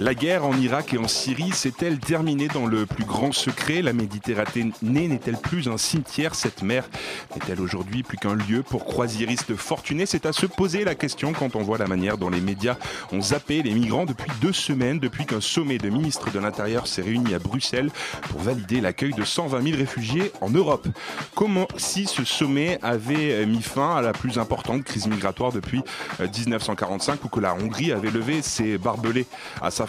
La guerre en Irak et en Syrie s'est-elle terminée dans le plus grand secret? La Méditerranée n'est-elle plus un cimetière? Cette mer n'est-elle aujourd'hui plus qu'un lieu pour croisiéristes fortunés? C'est à se poser la question quand on voit la manière dont les médias ont zappé les migrants depuis deux semaines, depuis qu'un sommet de ministres de l'Intérieur s'est réuni à Bruxelles pour valider l'accueil de 120 000 réfugiés en Europe. Comment si ce sommet avait mis fin à la plus importante crise migratoire depuis euh, 1945 ou que la Hongrie avait levé ses barbelés à sa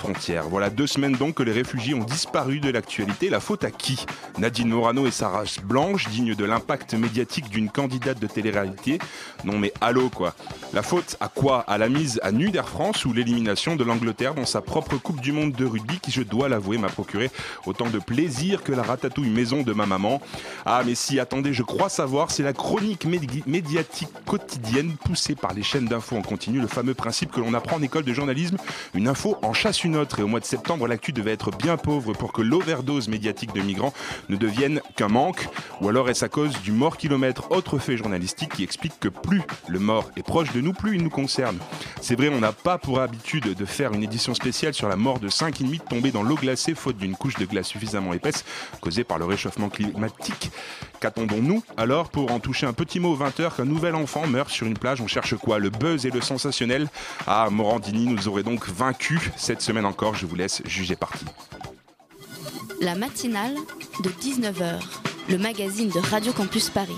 Voilà deux semaines donc que les réfugiés ont disparu de l'actualité. La faute à qui? Nadine Morano et sa race blanche, digne de l'impact médiatique d'une candidate de télé-réalité. Non mais allô quoi? La faute à quoi? À la mise à nu d'Air France ou l'élimination de l'Angleterre dans sa propre Coupe du Monde de rugby qui, je dois l'avouer, m'a procuré autant de plaisir que la ratatouille maison de ma maman. Ah mais si, attendez, je crois savoir, c'est la chronique médi- médiatique quotidienne poussée par les chaînes d'infos. En continu, le fameux principe que l'on apprend en école de journalisme, une info en chasse une Et au mois de septembre, l'actu devait être bien pauvre pour que l'overdose médiatique de migrants ne devienne qu'un manque. Ou alors est-ce à cause du mort kilomètre, autre fait journalistique qui explique que plus le mort est proche de nous, plus il nous concerne. C'est vrai, on n'a pas pour habitude de faire une édition spéciale sur la mort de 5 Inuits tombés dans l'eau glacée faute d'une couche de glace suffisamment épaisse causée par le réchauffement climatique. Qu'attendons-nous alors pour en toucher un petit mot aux 20h qu'un nouvel enfant meurt sur une plage? On cherche quoi? Le buzz et le sensationnel. Ah, Morandini nous aurait donc vaincu cette semaine encore. Je vous laisse juger parti. La matinale de 19h, le magazine de Radio Campus Paris.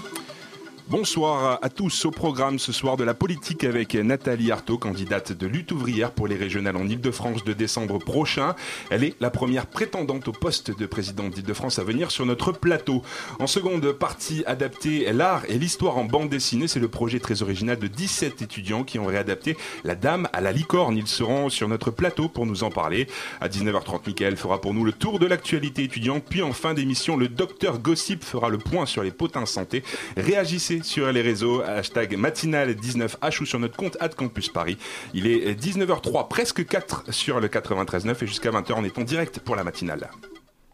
Bonsoir à tous. Au programme ce soir de la politique avec Nathalie Arthaud, candidate de lutte ouvrière pour les régionales en Ile-de-France de décembre prochain. Elle est la première prétendante au poste de présidente d'Île-de-France à venir sur notre plateau. En seconde partie adaptée, l'art et l'histoire en bande dessinée. C'est le projet très original de 17 étudiants qui ont réadapté La Dame à la licorne. Ils seront sur notre plateau pour nous en parler. À 19h30, Michael fera pour nous le tour de l'actualité étudiante. Puis en fin d'émission, le docteur Gossip fera le point sur les potins santé. Réagissez sur les réseaux, hashtag matinale19h ou sur notre compte Campus Paris. Il est 19h03, presque 4 sur le 93.9 et jusqu'à 20h on est en direct pour la matinale.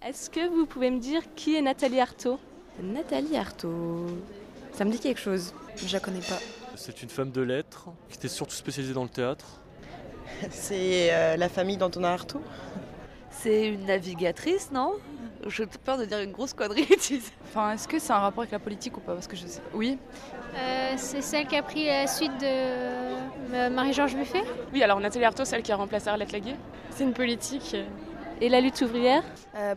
Est-ce que vous pouvez me dire qui est Nathalie Arthaud? Nathalie Arthaud. Ça me dit quelque chose. Je la connais pas. C'est une femme de lettres qui était surtout spécialisée dans le théâtre. C'est euh, la famille d'Antonin Artaud. C'est une navigatrice, non? J'ai peur de dire une grosse connerie. tu sais. Enfin, est-ce que c'est un rapport avec la politique ou pas Parce que je sais. Oui. Euh, c'est celle qui a pris la suite de euh, Marie-Georges Buffet Oui, alors Nathalie Arthaud, celle qui a remplacé Arlette Laguet. C'est une politique. Et la lutte ouvrière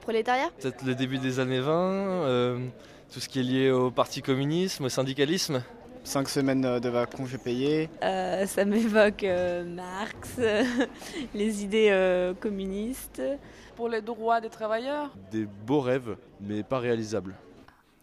prolétariat Peut-être le début des années 20, euh, tout ce qui est lié au parti communisme, au syndicalisme. Cinq semaines euh, de vacances payées. Euh, Ça m'évoque euh, Marx, les idées euh, communistes. Pour les droits des travailleurs? Des beaux rêves, mais pas réalisables.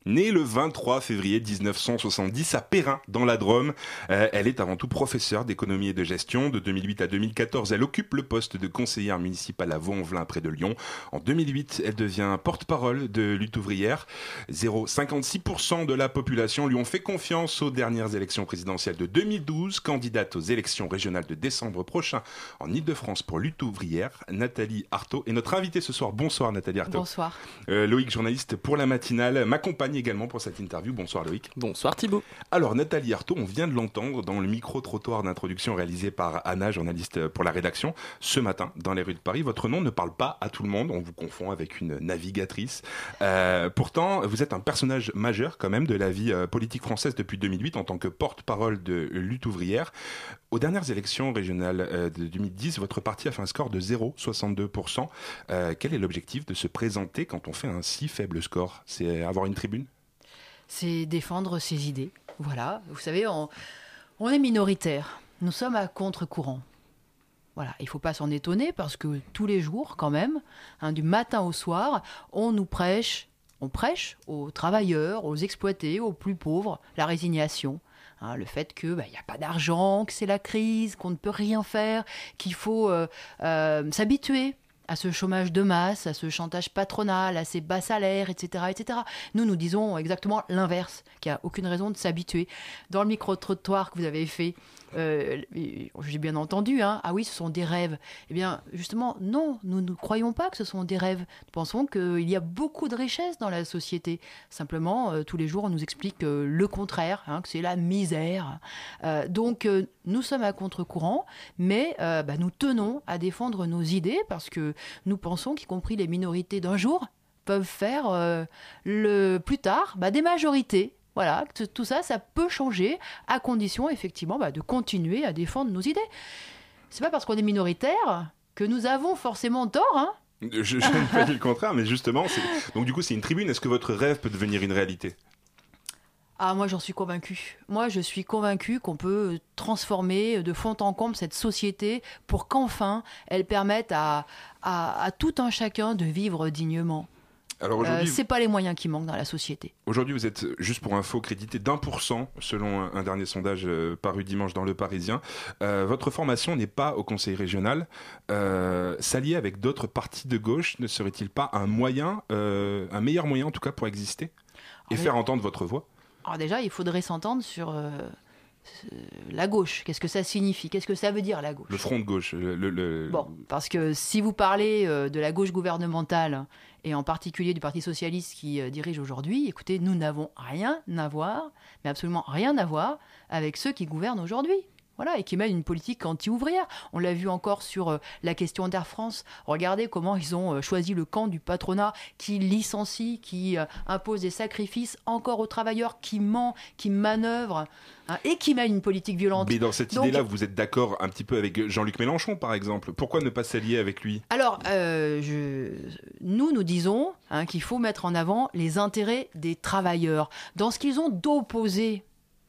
Née le 23 février 1970 à Perrin, dans la Drôme, euh, elle est avant tout professeure d'économie et de gestion. De 2008 à 2014, elle occupe le poste de conseillère municipale à Vaux-en-Velin, près de Lyon. En 2008, elle devient porte-parole de lutte ouvrière. 0,56% de la population lui ont fait confiance aux dernières élections présidentielles de 2012. Candidate aux élections régionales de décembre prochain en Ile-de-France pour lutte ouvrière, Nathalie Arthaud est notre invitée ce soir. Bonsoir Nathalie Arthaud. Bonsoir. Euh, Loïc, journaliste pour la matinale, m'accompagne également pour cette interview. Bonsoir Loïc. Bonsoir Thibaut. Alors Nathalie Arthaud, on vient de l'entendre dans le micro-trottoir d'introduction réalisé par Anna, journaliste pour la rédaction, ce matin dans les rues de Paris. Votre nom ne parle pas à tout le monde, on vous confond avec une navigatrice. Euh, pourtant, vous êtes un personnage majeur quand même de la vie euh, politique française depuis 2008 en tant que porte-parole de lutte ouvrière. Aux dernières élections régionales euh, de 2010, votre parti a fait un score de 0,62%. Euh, quel est l'objectif de se présenter quand on fait un si faible score? C'est avoir une tribune? C'est défendre ses idées. Voilà, vous savez, on, on est minoritaire. Nous sommes à contre-courant. Voilà, il ne faut pas s'en étonner parce que tous les jours, quand même, hein, du matin au soir, on nous prêche, on prêche aux travailleurs, aux exploités, aux plus pauvres, la résignation. Hein, le fait qu'il bah, n'y a pas d'argent, que c'est la crise, qu'on ne peut rien faire, qu'il faut euh, euh, s'habituer à ce chômage de masse, à ce chantage patronal, à ces bas salaires, etc. etc. Nous, nous disons exactement l'inverse, qu'il n'y a aucune raison de s'habituer. Dans le micro-trottoir que vous avez fait, euh, j'ai bien entendu, hein, ah oui, ce sont des rêves. Eh bien, justement, non, nous ne croyons pas que ce sont des rêves. Nous pensons qu'il y a beaucoup de richesses dans la société. Simplement, euh, tous les jours, on nous explique euh, le contraire, hein, que c'est la misère. donc, nous sommes à contre-courant, mais bah, nous tenons à défendre nos idées parce que nous pensons qu'y compris les minorités d'un jour peuvent faire le plus tard bah, des majorités voilà, tout ça, ça peut changer à condition effectivement bah, de continuer à défendre nos idées. C'est pas parce qu'on est minoritaire que nous avons forcément tort, hein je n'ai pas dit le contraire, mais justement, donc du coup, c'est une tribune. Est-ce que votre rêve peut devenir une réalité? Ah, moi j'en suis convaincu. Moi je suis convaincu qu'on peut transformer de fond en comble cette société pour qu'enfin elle permette à, à, tout un chacun de vivre dignement. Alors euh, c'est pas les moyens qui manquent dans la société. Aujourd'hui, vous êtes juste pour info crédité d'un pour cent selon un, dernier sondage euh, paru dimanche dans Le Parisien. Euh, votre formation n'est pas au Conseil régional. S'allier avec d'autres partis de gauche ne serait-il pas un moyen, un meilleur moyen en tout cas pour exister et faire entendre votre voix? Alors déjà, il faudrait s'entendre sur la gauche, qu'est-ce que ça signifie? Qu'est-ce que ça veut dire la gauche? Le front de gauche. Le, Bon, parce que si vous parlez de la gauche gouvernementale et en particulier du Parti socialiste qui euh, dirige aujourd'hui, écoutez, nous n'avons rien à voir, mais absolument rien à voir avec ceux qui gouvernent aujourd'hui. Voilà, et qui mènent une politique anti-ouvrière. On l'a vu encore sur euh, la question d'Air France. Regardez comment ils ont euh, choisi le camp du patronat qui licencie, qui impose des sacrifices encore aux travailleurs, qui ment, qui manœuvre. Hein, et qui mène une politique violente. Mais dans cette idée-là, vous êtes d'accord un petit peu avec Jean-Luc Mélenchon, par exemple Pourquoi ne pas s'allier avec lui? Alors, euh, je... nous, nous disons hein, qu'il faut mettre en avant les intérêts des travailleurs dans ce qu'ils ont d'opposé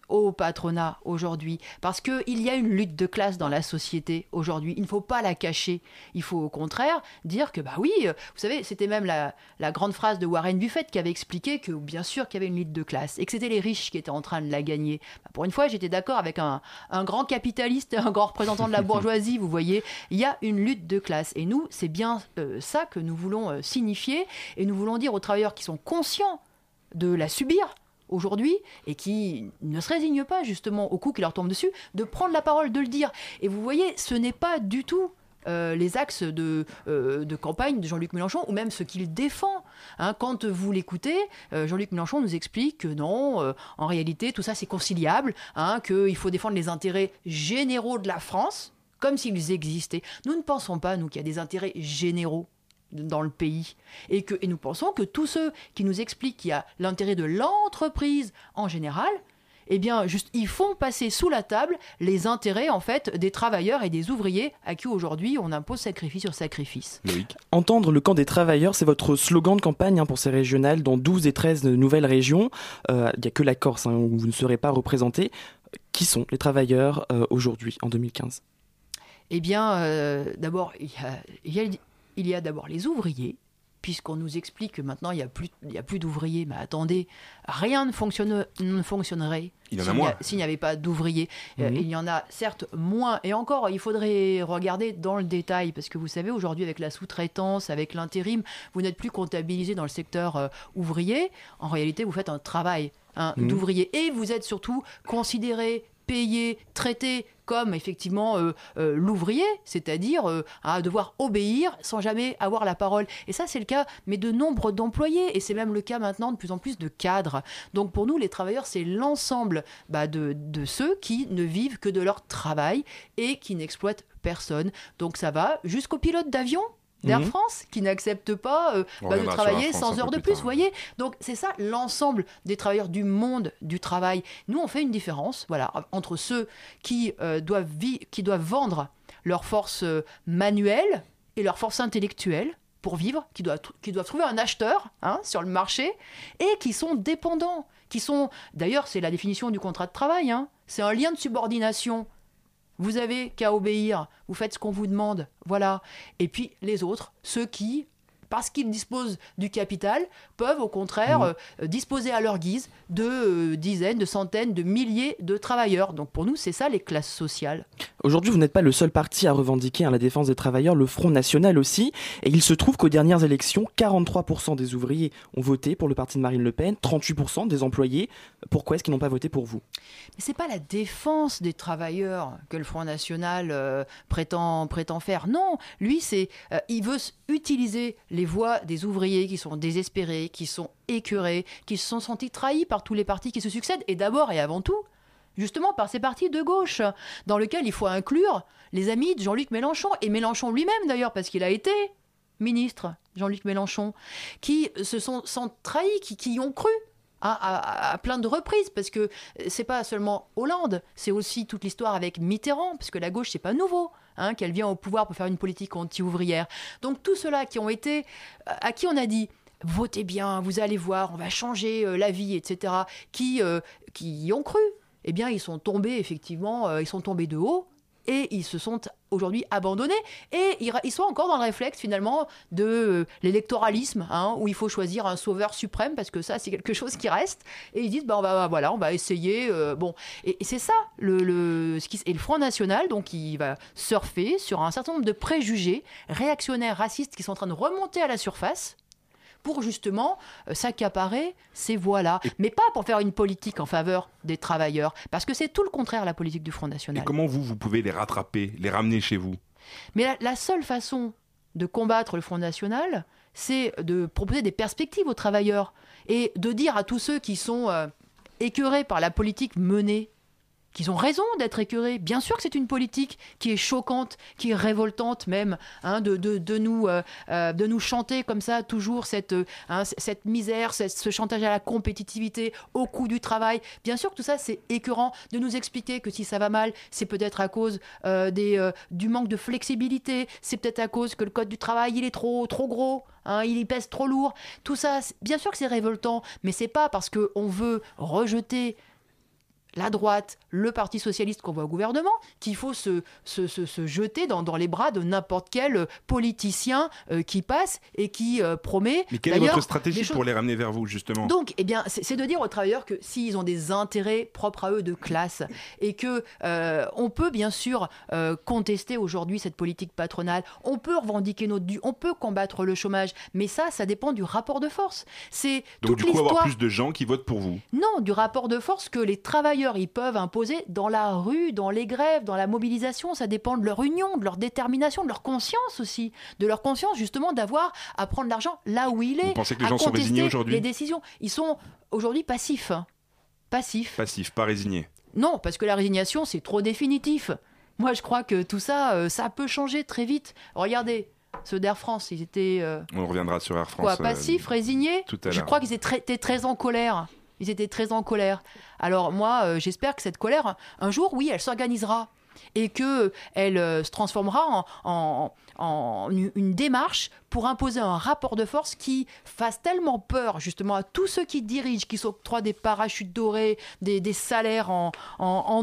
au patronat aujourd'hui, parce qu'il y a une lutte de classe dans la société aujourd'hui. Il ne faut pas la cacher. Il faut au contraire dire que, bah oui, euh, vous savez, c'était même la, grande phrase de Warren Buffett qui avait expliqué que, bien sûr, qu'il y avait une lutte de classe et que c'était les riches qui étaient en train de la gagner. Bah, pour une fois, j'étais d'accord avec un, grand capitaliste, un grand représentant de la bourgeoisie, vous voyez. Il y a une lutte de classe. Et nous, c'est bien euh, ça que nous voulons euh, signifier et nous voulons dire aux travailleurs qui sont conscients de la subir, aujourd'hui et qui ne se résignent pas justement au coup qui leur tombe dessus, de prendre la parole, de le dire. Et vous voyez, ce n'est pas du tout euh, les axes de, euh, de campagne de Jean-Luc Mélenchon ou même ce qu'il défend. Hein. quand vous l'écoutez, euh, Jean-Luc Mélenchon nous explique que non, en réalité, tout ça c'est conciliable, hein, qu'il faut défendre les intérêts généraux de la France comme s'ils existaient. Nous ne pensons pas, nous, qu'il y a des intérêts généraux dans le pays. Et, que, et nous pensons que tous ceux qui nous expliquent qu'il y a l'intérêt de l'entreprise en général, eh bien, juste, ils font passer sous la table les intérêts, en fait, des travailleurs et des ouvriers à qui aujourd'hui on impose sacrifice sur sacrifice. Entendre le camp des travailleurs, c'est votre slogan de campagne hein, pour ces régionales dans 12 et 13 nouvelles régions. Euh, il n'y a que la Corse hein, où vous ne serez pas représenté. Qui sont les travailleurs euh, aujourd'hui, en 2015 eh bien, euh, d'abord, il y, a il y a d'abord les ouvriers, puisqu'on nous explique que maintenant il n'y a plus, plus d'ouvriers. Mais attendez, rien ne, fonctionne, ne fonctionnerait s'il n'y avait pas d'ouvriers. Euh, il y en a certes moins. Et encore, il faudrait regarder dans le détail, parce que vous savez, aujourd'hui, avec la sous-traitance, avec l'intérim, vous n'êtes plus comptabilisé dans le secteur euh, ouvrier. En réalité, vous faites un travail hein, mhm. d'ouvrier. Et vous êtes surtout considéré payé, traité comme effectivement euh, euh, l'ouvrier, c'est-à-dire euh, à devoir obéir sans jamais avoir la parole. Et ça, c'est le cas, mais de nombre d'employés, et c'est même le cas maintenant de plus en plus de cadres. Donc pour nous, les travailleurs, c'est l'ensemble bah, de, de ceux qui ne vivent que de leur travail et qui n'exploitent personne. Donc ça va jusqu'au pilote d'avion d'Air mhm. France qui n'acceptent pas euh, bah, de travailler 100 heures de plus, vous voyez Donc c'est ça l'ensemble des travailleurs du monde du travail. Nous, on fait une différence voilà, entre ceux qui, euh, doivent, qui doivent vendre leur force euh, manuelle et leur force intellectuelle pour vivre, qui doivent, qui doivent trouver un acheteur hein, sur le marché et qui sont dépendants, qui sont, d'ailleurs c'est la définition du contrat de travail, hein, c'est un lien de subordination vous avez qu'à obéir, vous faites ce qu'on vous demande, voilà. Et puis les autres, ceux qui parce qu'ils disposent du capital, peuvent au contraire Mmh. euh, disposer à leur guise de euh, dizaines, de centaines, de milliers de travailleurs. Donc pour nous, c'est ça les classes sociales. Aujourd'hui, vous n'êtes pas le seul parti à revendiquer hein, la défense des travailleurs, le Front National aussi. Et il se trouve qu'aux dernières élections, 43% des ouvriers ont voté pour le parti de Marine Le Pen, 38% des employés. Pourquoi est-ce qu'ils n'ont pas voté pour vous? Mais c'est pas la défense des travailleurs que le Front National euh, prétend, prétend faire. Non, lui, c'est il veut utiliser les voix des ouvriers qui sont désespérés, qui sont écœurés, qui se sont sentis trahis par tous les partis qui se succèdent, et d'abord et avant tout, justement par ces partis de gauche, dans lesquels il faut inclure les amis de Jean-Luc Mélenchon, et Mélenchon lui-même d'ailleurs, parce qu'il a été ministre, Jean-Luc Mélenchon, qui se sont, sont trahis, qui, qui y ont cru. À, à- à plein de reprises, parce que c'est pas seulement Hollande, c'est aussi toute l'histoire avec Mitterrand, parce que la gauche, c'est pas nouveau, hein, qu'elle vient au pouvoir pour faire une politique anti-ouvrière. Donc tous ceux-là qui ont été, à qui on a dit, votez bien, vous allez voir, on va changer euh, la vie, etc., qui, euh, qui y ont cru, eh bien, ils sont tombés, effectivement, euh, ils sont tombés de haut, et ils se sont aujourd'hui abandonnés, et ils, sont encore dans le réflexe, finalement, de euh, l'électoralisme, hein, où il faut choisir un sauveur suprême, parce que ça, c'est quelque chose qui reste, et ils disent, bah, on va, voilà, on va essayer, euh, bon, et, c'est ça, le, le, et le Front National, donc, il va surfer sur un certain nombre de préjugés réactionnaires, racistes, qui sont en train de remonter à la surface, pour justement euh, s'accaparer ces voix-là, mais pas pour faire une politique en faveur des travailleurs, parce que c'est tout le contraire la politique du Front Et National. comment vous, vous pouvez les rattraper, les ramener chez vous? Mais la, la seule façon de combattre le Front National, c'est de proposer des perspectives aux travailleurs et de dire à tous ceux qui sont euh, écœurés par la politique menée qu'ils ont raison d'être écœurés. Bien sûr que c'est une politique qui est choquante, qui est révoltante même, hein, de, de, nous, euh, euh, de nous chanter comme ça toujours cette, euh, hein, cette misère, ce chantage à la compétitivité, au coût du travail. Bien sûr que tout ça c'est écœurant de nous expliquer que si ça va mal, c'est peut-être à cause des, du manque de flexibilité, c'est peut-être à cause que le code du travail il est trop, trop gros. hein, il y pèse trop lourd. Tout ça, bien sûr que c'est révoltant, mais c'est pas parce qu'on veut rejeter la droite, le Parti socialiste qu'on voit au gouvernement, qu'il faut se, se, se- se jeter dans, dans les bras de n'importe quel politicien euh, qui passe et qui euh, promet. Mais quelle est votre stratégie choses- pour les ramener vers vous, justement? Donc, eh bien, c'est de dire aux travailleurs que s'ils ont des intérêts propres à eux de classe et que euh, on peut bien sûr euh, contester aujourd'hui cette politique patronale, on peut revendiquer notre dû, on peut combattre le chômage, mais ça, ça dépend du rapport de force. C'est Donc, du coup, avoir plus de gens qui votent pour vous? Non, du rapport de force que les travailleurs ils peuvent imposer dans la rue, dans les grèves, dans la mobilisation. Ça dépend de leur union, de leur détermination, de leur conscience aussi, de leur conscience justement d'avoir à prendre l'argent là où il est. Vous pensez que les à gens sont résignés aujourd'hui Les décisions, ils sont aujourd'hui passifs, hein. passifs. Passif, pas résigné. Non, parce que la résignation c'est trop définitif. Moi, je crois que tout ça, euh, ça peut changer très vite. Regardez. Ceux d'Air France, ils étaient euh, On reviendra sur Air France. Quoi, euh, passifs, résignés tout à Je crois qu'ils étaient très, étaient très en colère. Ils étaient très en colère. Alors moi, euh, j'espère que cette colère, un jour, oui, elle s'organisera et que elle euh, se transformera en, une, démarche pour imposer un rapport de force qui fasse tellement peur justement à tous ceux qui dirigent, qui s'octroient des parachutes dorés, des, salaires en,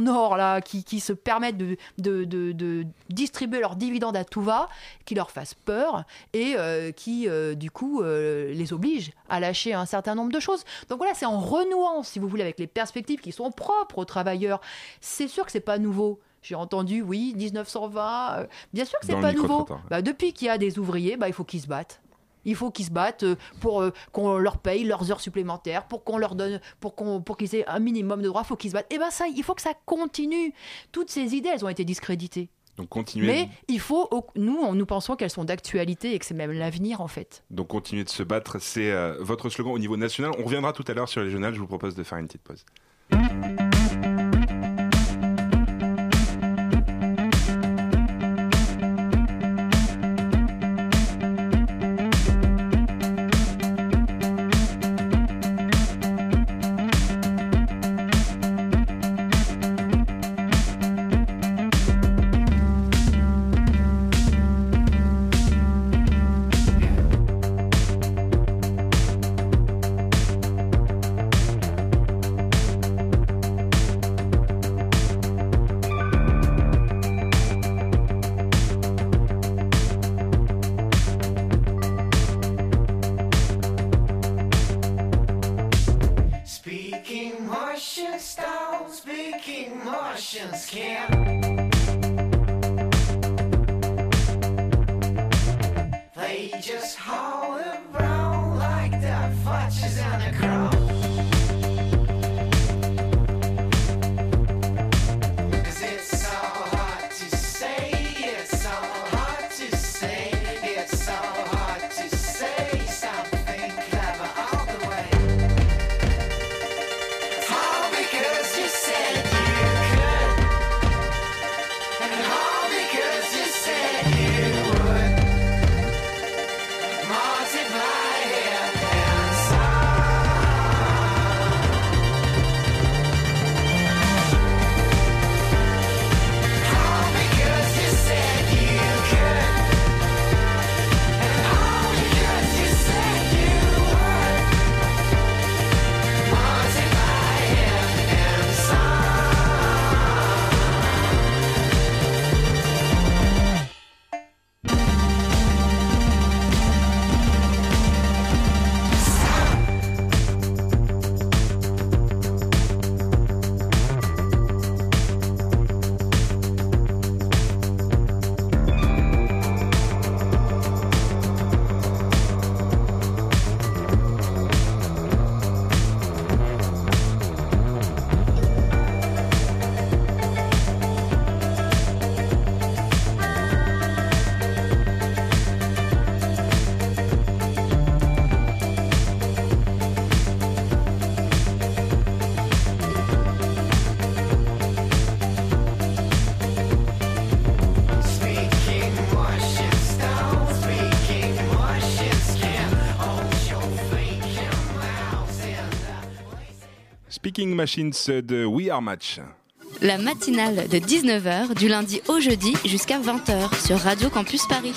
or là, qui, se permettent de, distribuer leurs dividendes à tout va, qui leur fassent peur et euh, qui euh, du coup les obligent à lâcher un certain nombre de choses. Donc voilà, c'est en renouant, si vous voulez, avec les perspectives qui sont propres aux travailleurs. C'est sûr que c'est pas nouveau. J'ai entendu, oui, 1920. euh, bien sûr que c'est pas nouveau. micro-trottoir. Bah, depuis qu'il y a des ouvriers, bah, il faut qu'ils se battent. Il faut qu'ils se battent euh, pour euh, qu'on leur paye leurs heures supplémentaires, pour qu'on leur donne, pour qu'on, pour qu'ils aient un minimum de droits, il faut qu'ils se battent. Et ben ça, il faut que ça continue. Toutes ces idées, elles ont été discréditées. Donc continuez, Mais il faut, au- nous, nous pensons qu'elles sont d'actualité et que c'est même l'avenir en fait. donc continuez de se battre. C'est euh, votre slogan au niveau national. On reviendra tout à l'heure sur les régionales. Je vous propose de faire une petite pause. The Speaking Machines de We Are Match. La matinale de 19h du lundi au jeudi jusqu'à 20h sur Radio Campus Paris.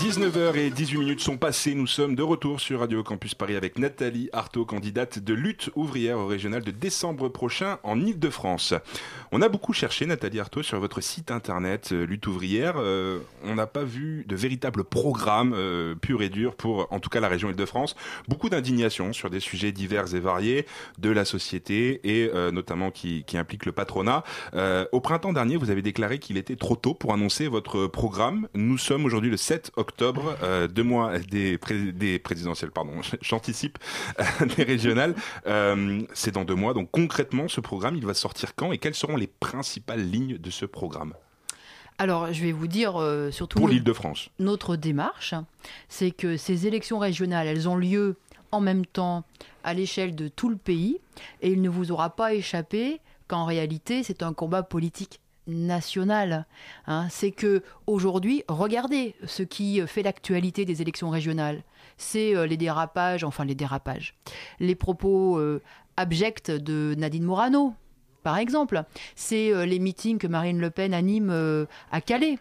19h et 18 minutes sont passées. Nous sommes de retour sur Radio Campus Paris avec Nathalie Artaud, candidate de lutte ouvrière au régional de décembre prochain en Ile-de-France. On a beaucoup cherché, Nathalie Artaud, sur votre site internet euh, Lutte ouvrière. Euh, on n'a pas vu de véritable programme euh, pur et dur pour, en tout cas, la région Ile-de-France. Beaucoup d'indignation sur des sujets divers et variés de la société et euh, notamment qui, qui impliquent le patronat. Euh, au printemps dernier, vous avez déclaré qu'il était trop tôt pour annoncer votre programme. Nous sommes aujourd'hui le 7 octobre, euh, deux mois des, des présidentielles, pardon, j'anticipe, des régionales. C'est dans deux mois. Donc concrètement, ce programme, il va sortir quand et quelles seront les principales lignes de ce programme Alors, je vais vous dire euh, surtout pour no- l'Île-de-France notre démarche, c'est que ces élections régionales, elles ont lieu en même temps à l'échelle de tout le pays, et il ne vous aura pas échappé qu'en réalité, c'est un combat politique national. hein. c'est que aujourd'hui, regardez ce qui fait l'actualité des élections régionales. C'est euh, les dérapages, enfin les dérapages, les propos euh, abjects de Nadine Morano, par exemple. C'est euh, les meetings que Marine Le Pen anime euh, à Calais.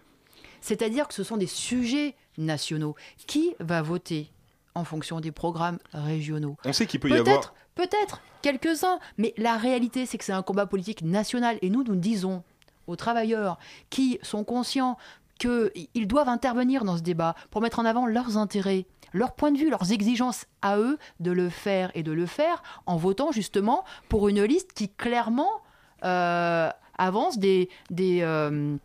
C'est-à-dire que ce sont des sujets nationaux. Qui va voter en fonction des programmes régionaux? On sait qu'il peut y avoir... Peut-être, peut-être, quelques-uns. Mais la réalité, c'est que c'est un combat politique national. Et nous, nous disons aux travailleurs qui sont conscients qu'ils doivent intervenir dans ce débat pour mettre en avant leurs intérêts, leur point de vue, leurs exigences à eux de le faire et de le faire en votant justement pour une liste qui clairement euh, avance des, des, euh,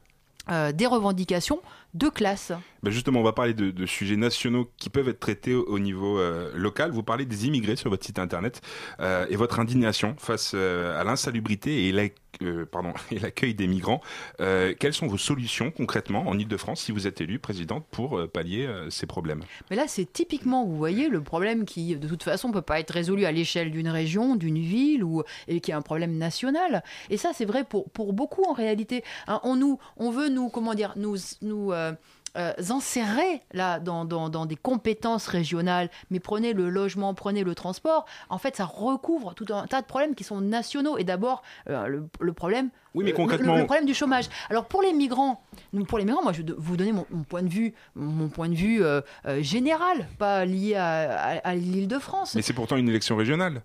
euh, des revendications de classe. Ben justement, on va parler de, sujets nationaux qui peuvent être traités au, au niveau local. Vous parlez des immigrés sur votre site internet et votre indignation face à l'insalubrité et l'ac- euh, pardon, et l'accueil des migrants. Euh, quelles sont vos solutions concrètement en Ile-de-France si vous êtes élue présidente pour euh, pallier ces problèmes? Mais là, c'est typiquement, vous voyez, le problème qui, de toute façon, peut pas être résolu à l'échelle d'une région, d'une ville, ou, et qui est un problème national. Et ça, c'est vrai pour, pour beaucoup en réalité. Hein, on, nous, on veut nous, comment dire, nous, nous euh, enserrer là dans, dans, dans des compétences régionales, mais prenez le logement, prenez le transport, en fait ça recouvre tout un tas de problèmes qui sont nationaux. Et d'abord, euh, le, le problème Oui, mais euh, concrètement- le, le problème du chômage. Alors pour les migrants, pour les migrants, moi je vais vous donner mon, mon point de vue, mon point de vue euh, euh, général, pas lié à, à- à l'Île-de-France. Mais c'est pourtant une élection régionale.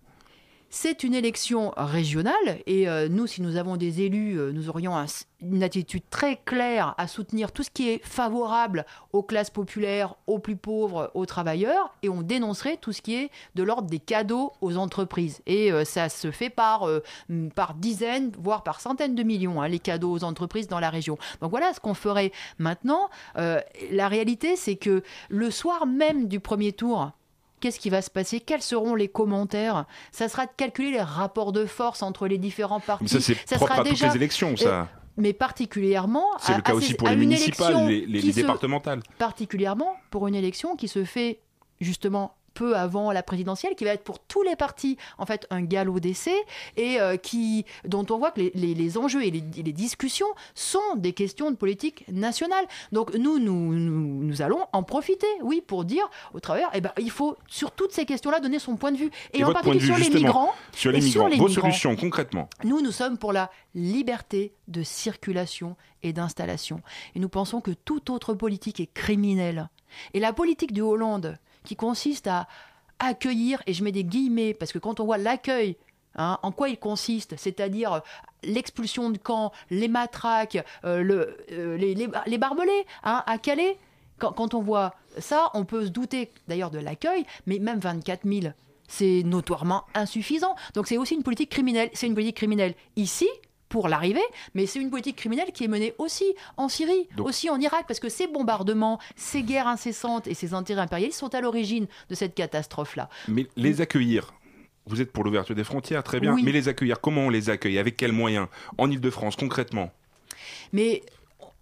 C'est une élection régionale et euh, nous, si nous avons des élus, euh, nous aurions un- une attitude très claire à soutenir tout ce qui est favorable aux classes populaires, aux plus pauvres, aux travailleurs et on dénoncerait tout ce qui est de l'ordre des cadeaux aux entreprises. Et euh, ça se fait par, dizaines, voire par centaines de millions, hein, les cadeaux aux entreprises dans la région. Donc voilà ce qu'on ferait maintenant. La réalité, c'est que le soir même du premier tour, Qu'est-ce qui va se passer? Quels seront les commentaires? Ça sera de calculer les rapports de force entre les différents partis. Mais ça, c'est propre sera à toutes les élections, ça. mais particulièrement. C'est le cas à aussi pour les municipales, les, les- qui les se- départementales. particulièrement pour une élection qui se fait justement peu avant la présidentielle, qui va être pour tous les partis en fait un galop d'essai et euh, qui dont on voit que les, les- les enjeux et les, et les discussions sont des questions de politique nationale. Donc nous, nous, nous, nous allons en profiter, oui, pour dire au travers, eh ben, il faut sur toutes ces questions-là donner son point de vue et, en point de particulier vue, sur les migrants. Sur les et migrants, les vos migrants. solutions concrètement. Nous, nous sommes pour la liberté de circulation et d'installation. Et nous pensons que toute autre politique est criminelle. Et la politique de Hollande, qui consiste à accueillir, et je mets des guillemets, parce que quand on voit l'accueil, hein, en quoi il consiste, c'est-à-dire euh, l'expulsion de camps, les matraques, euh, euh, les barbelés hein, à Calais, quand, quand on voit ça, on peut se douter d'ailleurs de l'accueil, mais même 24 000, c'est notoirement insuffisant. Donc c'est aussi une politique criminelle. C'est une politique criminelle ici pour l'arrivée, mais c'est une politique criminelle qui est menée aussi en Syrie, Donc- aussi en Irak, parce que ces bombardements, ces guerres incessantes et ces intérêts impérialistes sont à l'origine de cette catastrophe-là. Mais les accueillir, vous êtes pour l'ouverture des frontières, très bien. Oui. Mais les accueillir, comment on les accueille? Avec quels moyens? En Ile-de-France, concrètement? Mais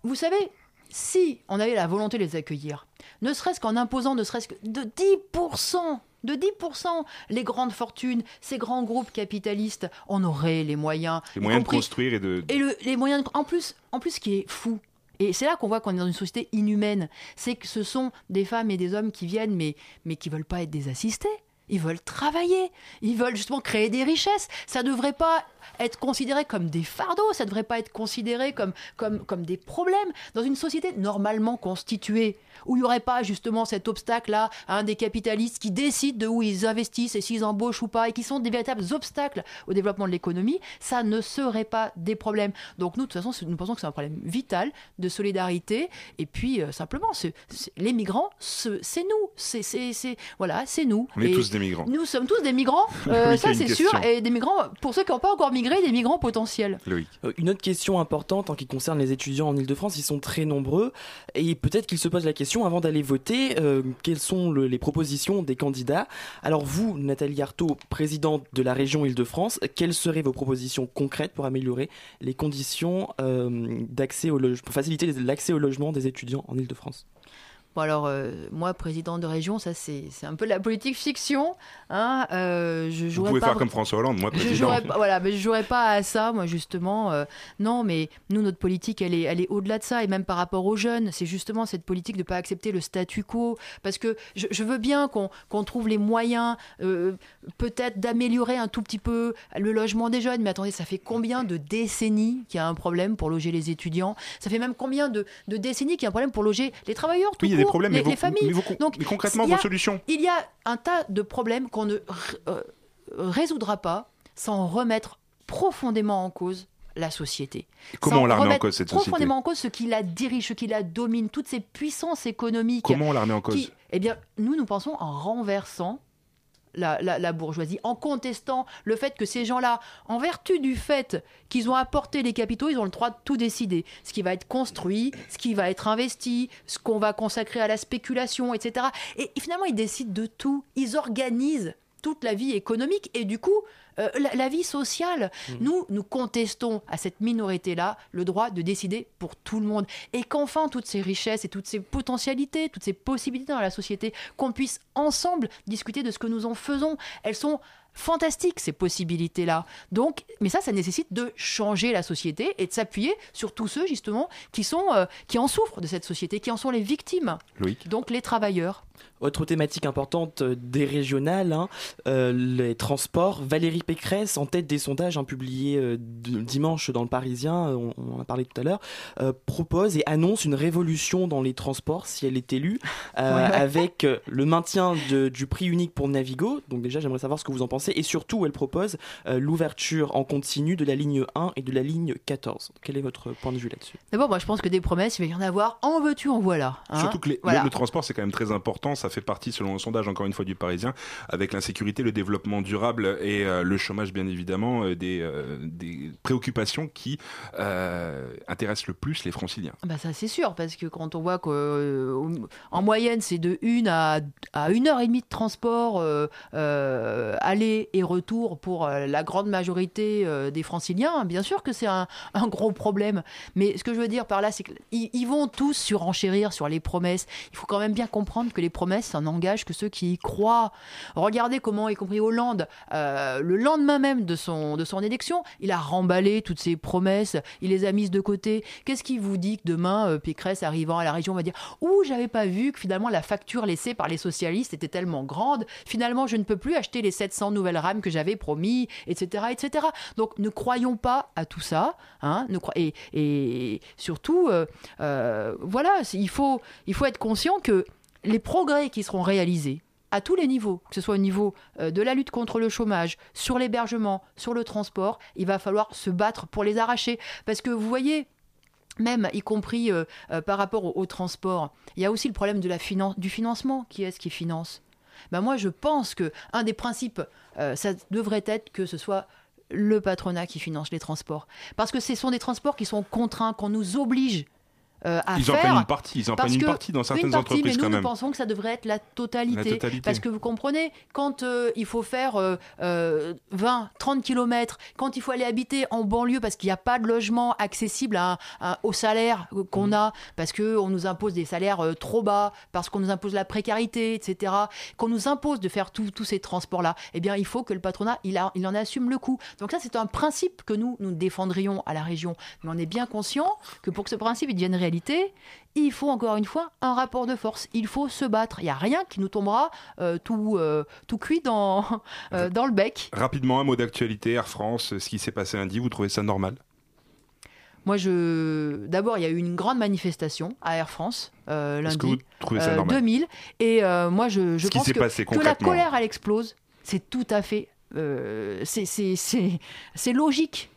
vous savez, si on avait la volonté de les accueillir, ne serait-ce qu'en imposant ne serait-ce que de 10%, de 10%, les grandes fortunes, ces grands groupes capitalistes, on aurait les moyens. Les moyens de construire et de. Et le- les moyens de- En plus, en plus, ce qui est fou, et c'est là qu'on voit qu'on est dans une société inhumaine, c'est que ce sont des femmes et des hommes qui viennent, mais, mais qui veulent pas être des assistés. Ils veulent travailler, ils veulent justement créer des richesses. Ça ne devrait pas être considéré comme des fardeaux, ça ne devrait pas être considéré comme, comme, comme des problèmes. Dans une société normalement constituée, où il n'y aurait pas justement cet obstacle-là, hein, des capitalistes qui décident de où ils investissent et s'ils embauchent ou pas, et qui sont des véritables obstacles au développement de l'économie, ça ne serait pas des problèmes. Donc nous, de toute façon, nous pensons que c'est un problème vital de solidarité. Et puis, euh, simplement, les migrants, ce- c'est nous. C'est, voilà, c'est nous. On est Et tous des migrants. Nous sommes tous des migrants, euh, ça c'est sûr. Et des migrants, pour ceux qui n'ont pas encore migré, des migrants potentiels. Loïc. Euh, Une autre question importante en qui concerne les étudiants en Ile-de-France, ils sont très nombreux et peut-être qu'ils se posent la question avant d'aller voter, euh, quelles sont le- les propositions des candidats? Alors vous, Nathalie Arthaud, présidente de la région Ile-de-France, quelles seraient vos propositions concrètes pour améliorer les conditions euh, d'accès au logement, pour faciliter l'accès au logement des étudiants en Ile-de-France Bon alors, euh, moi, président de région, ça c'est un peu de la politique fiction. Hein, euh, je Vous jouerais pouvez pas faire comme François Hollande, moi Je président. jouerais pas, voilà, mais je jouerais pas à ça, moi justement. euh, non, mais nous, notre politique, elle est, elle est au-delà de ça, et même par rapport aux jeunes, c'est justement cette politique de pas accepter le statu quo, parce que je, je veux bien qu'on qu'on trouve les moyens, peut-être d'améliorer un tout petit peu le logement des jeunes. Mais attendez, ça fait combien de décennies qu'il y a un problème pour loger les étudiants? Ça fait même combien de, de décennies qu'il y a un problème pour loger les travailleurs tout Oui, des problèmes, les, mais vos- les familles. mais vos Donc, mais concrètement, il y a- vos solutions Il y a un tas de problèmes qu'on ne euh, résoudra pas sans remettre profondément en cause la société. comment Sans on la remet en cause, cette société Profondément en cause ce qui la dirige, ce qui la domine, toutes ces puissances économiques. Comment on la remet en cause qui- Eh bien, nous, nous pensons en renversant la, bourgeoisie, en contestant le fait que ces gens-là, en vertu du fait qu'ils ont apporté les capitaux, ils ont le droit de tout décider. Ce qui va être construit, ce qui va être investi, ce qu'on va consacrer à la spéculation, etc. Et finalement, ils décident de tout. Ils organisent toute la vie économique et du coup euh, la, la vie sociale. Nous, nous contestons à cette minorité-là le droit de décider pour tout le monde. Et qu'enfin, toutes ces richesses et toutes ces potentialités, toutes ces possibilités dans la société, qu'on puisse ensemble discuter de ce que nous en faisons. Elles sont fantastiques, ces possibilités-là. Donc, mais ça, ça nécessite de changer la société et de s'appuyer sur tous ceux, justement, qui, sont, euh, qui en souffrent de cette société, qui en sont les victimes. Loïc Donc, les travailleurs. Autre thématique importante euh, des régionales, hein, euh, les transports. Valérie Pécresse, en tête des sondages hein, publiés euh, dimanche dans le Parisien, on, on en a parlé tout à l'heure, euh, propose et annonce une révolution dans les transports si elle est élue, euh, Ouais. avec euh, le maintien de- du prix unique pour Navigo. Donc déjà, j'aimerais savoir ce que vous en pensez. Et surtout elle propose euh, l'ouverture en continu de la ligne 1 et de la ligne 14. Quel est votre point de vue là-dessus? D'abord, moi je pense que des promesses, il va y en avoir. En veux-tu, en voilà. hein. Surtout que les- Voilà. le, le transport, c'est quand même très important. Ça fait partie, selon un sondage, encore une fois, du Parisien, avec l'insécurité, le développement durable et euh, le chômage, bien évidemment, euh, des, euh, des préoccupations qui euh, intéressent le plus les franciliens. Bah ça c'est sûr, parce que quand on voit qu'en moyenne c'est de 1 à, à 1 heure et demie de transport euh, euh, et retour pour euh, la grande majorité euh, des franciliens, bien sûr que c'est un, gros problème. Mais ce que je veux dire par là, c'est qu'ils ils vont tous surenchérir sur les promesses. Il faut quand même bien comprendre que les promesses, ça n'engage que ceux qui y croient. Regardez comment, y compris Hollande, euh, le lendemain même de son, de son élection, il a remballé toutes ses promesses, il les a mises de côté. Qu'est-ce qui vous dit que demain, Pécresse arrivant à la région va dire Ouh, j'avais pas vu que finalement la facture laissée par les socialistes était tellement grande, finalement je ne peux plus acheter les 700 nouvelles rames que j'avais promis, etc., etc. Donc ne croyons pas à tout ça, hein, ne et, et surtout, euh, euh, voilà, il faut, il faut être conscient que les progrès qui seront réalisés, à tous les niveaux, que ce soit au niveau euh, de la lutte contre le chômage, sur l'hébergement, sur le transport, il va falloir se battre pour les arracher. Parce que vous voyez, même y compris par rapport au, au transport, il y a aussi le problème de la finan- du financement. Qui est-ce qui finance? Ben Moi, je pense que un des principes, euh, ça devrait être que ce soit le patronat qui finance les transports. Parce que ce sont des transports qui sont contraints, qu'on nous oblige euh, à Ils en faire. prennent une partie, ils en prennent une partie dans certaines une partie, entreprises mais nous, quand nous même. pensons que ça devrait être la totalité. La totalité. Parce que vous comprenez, quand euh, il faut faire euh, euh, 20, 30 kilomètres, quand il faut aller habiter en banlieue parce qu'il n'y a pas de logement accessible à, à- au salaire Mmh. qu'on a, parce qu'on nous impose des salaires euh, trop bas, parce qu'on nous impose la précarité, etc., qu'on nous impose de faire tous ces transports-là, eh bien, il faut que le patronat, il, a- il en assume le coût. Donc ça, c'est un principe que nous, nous défendrions à la région. Mais on est bien conscient que pour que ce principe il devienne réalité, il faut encore une fois un rapport de force. Il faut se battre. Il n'y a rien qui nous tombera euh, tout, euh, tout cuit dans, euh, dans le bec. Rapidement, un mot d'actualité, Air France, ce qui s'est passé lundi, vous trouvez ça normal? Moi, je. D'abord, il y a eu une grande manifestation à Air France lundi. Que vous trouvez ça euh, normal? 2000. Et moi, je, je qui pense que, passé que la colère, elle explose. C'est tout à fait. c'est logique.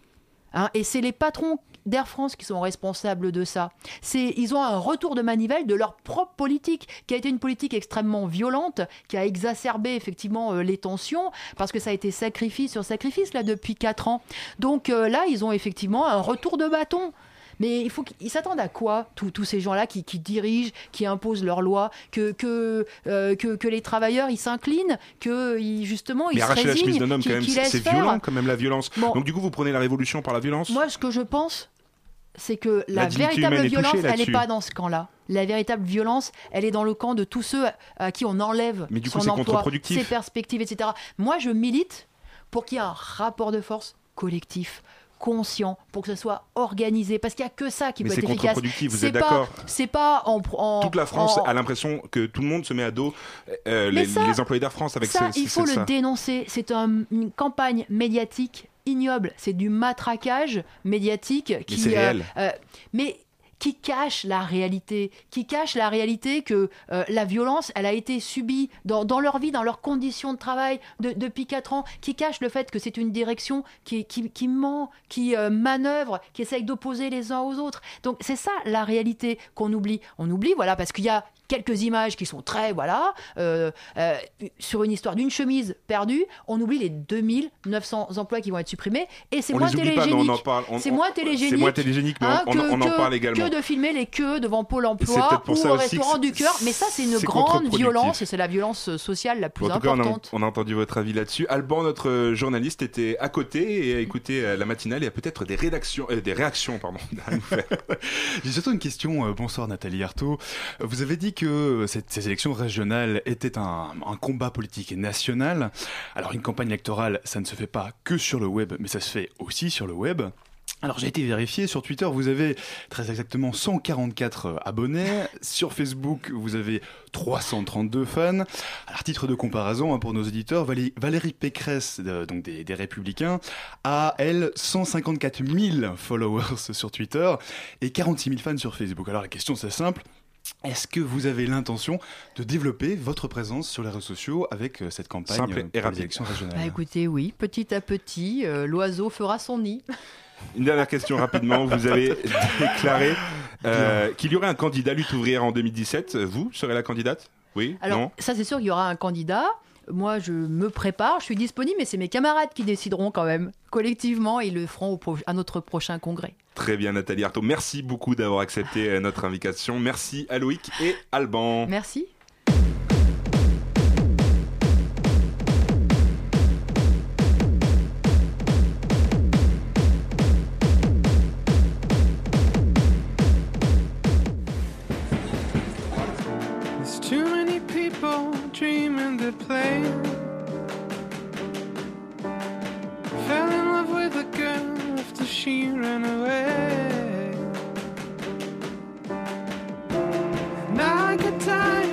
Hein, et c'est les patrons d'Air France qui sont responsables de ça. C'est, ils ont un retour de manivelle de leur propre politique, qui a été une politique extrêmement violente, qui a exacerbé effectivement euh, les tensions, parce que ça a été sacrifice sur sacrifice là depuis 4 ans. Donc euh, là, ils ont effectivement un retour de bâton. Mais il faut qu'ils s'attendent à quoi, tous ces gens-là qui, qui dirigent, qui imposent leurs lois, que, que, euh, que, que les travailleurs ils s'inclinent, que ils, justement ils Mais se arracher la chemise résignent, d'un homme, quand même, c'est violent quand même la violence. Bon. Donc du coup, vous prenez la révolution par la violence? Moi, ce que je pense, c'est que la, véritable est violence, elle n'est pas dans ce camp-là. La véritable violence, elle est dans le camp de tous ceux à, qui on enlève Mais du coup, son c'est emploi, ses perspectives, etc. Moi, je milite pour qu'il y ait un rapport de force collectif conscient pour que ce soit organisé parce qu'il n'y a que ça qui Mais peut c'est être efficace contre-productif, vous C'est êtes d'accord c'est pas en, en- Toute la France en- a l'impression que tout le monde se met à dos euh, les, ça- les employés d'Air France avec ça, il faut c'est le ça. dénoncer. C'est un- une campagne médiatique ignoble. C'est du matraquage médiatique qui. c'est réel. euh, mais qui cache la réalité, qui cache la réalité que euh, la violence, elle a été subie dans, dans leur vie, dans leurs conditions de travail de- depuis 4 ans, qui cache le fait que c'est une direction qui, qui, qui ment, qui euh, manœuvre, qui essaye d'opposer les uns aux autres. Donc c'est ça la réalité qu'on oublie. On oublie, voilà, parce qu'il y a quelques images qui sont très, voilà, euh, euh, sur une histoire d'une chemise perdue, on oublie les 2900 emplois qui vont être supprimés, et c'est moins télégénique. on en parle- on- C'est on- moins c'est télégénique. moins télégénique, mais on- hein, on- que- on en parle également. Que de filmer les queues devant Pôle emploi ou au restaurant c'est- du cœur, mais ça, c'est une grande violence, et c'est la violence sociale la plus En tout cas, on a, importante. on a entendu votre avis là-dessus. Alban, notre euh, journaliste, était à côté et a écouté la matinale et a peut-être des rédactions, euh, des réactions, pardon, à nous faire. J'ai surtout une question. bonsoir Nathalie Arthaud. Euh, Vous avez dit que ces élections régionales étaient un, combat politique national. Alors une campagne électorale, ça ne se fait pas que sur le web, mais ça se fait aussi sur le web. Alors j'ai été vérifié, sur Twitter vous avez très exactement 144 euh, abonnés, sur Facebook vous avez 332 fans. Alors titre de comparaison hein, pour nos éditeurs, Valé- Valérie Pécresse, donc des Républicains, a elle 154 000 followers sur Twitter et 46 000 fans sur Facebook. Alors la question c'est simple, Est-ce que vous avez l'intention de développer votre présence sur les réseaux sociaux avec euh, cette campagne Simple euh, et pour les rapide. élections régionales? Bah, écoutez, oui, petit à petit, euh, l'oiseau fera son nid. Une dernière question rapidement. Vous avez déclaré euh, qu'il y aurait un candidat lutte ouvrière en 2017. Vous serez la candidate? Oui? Alors, Non? ça, c'est sûr qu'il y aura un candidat. Moi, je me prépare, je suis disponible, mais c'est mes camarades qui décideront quand même, collectivement, et ils le feront au pro- à notre prochain congrès. Très bien, Nathalie Arthaud. Merci beaucoup d'avoir accepté euh, notre invitation. Merci à Loïc et Alban. Merci. They. Fell in love with a girl after she ran away. Now I tired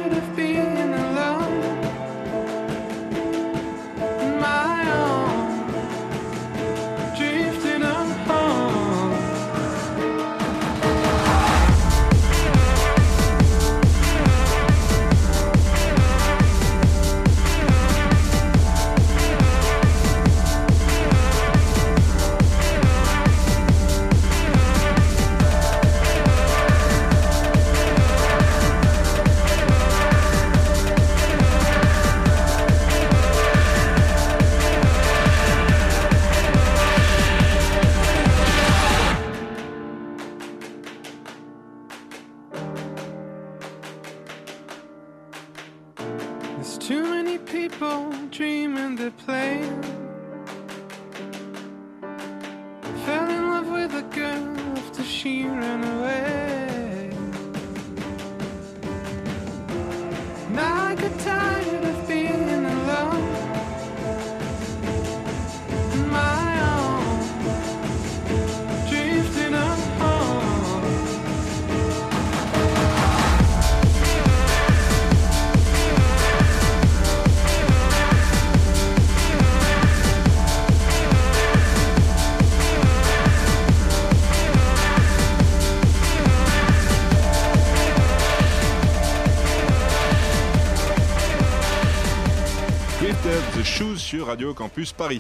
Radio Campus Paris.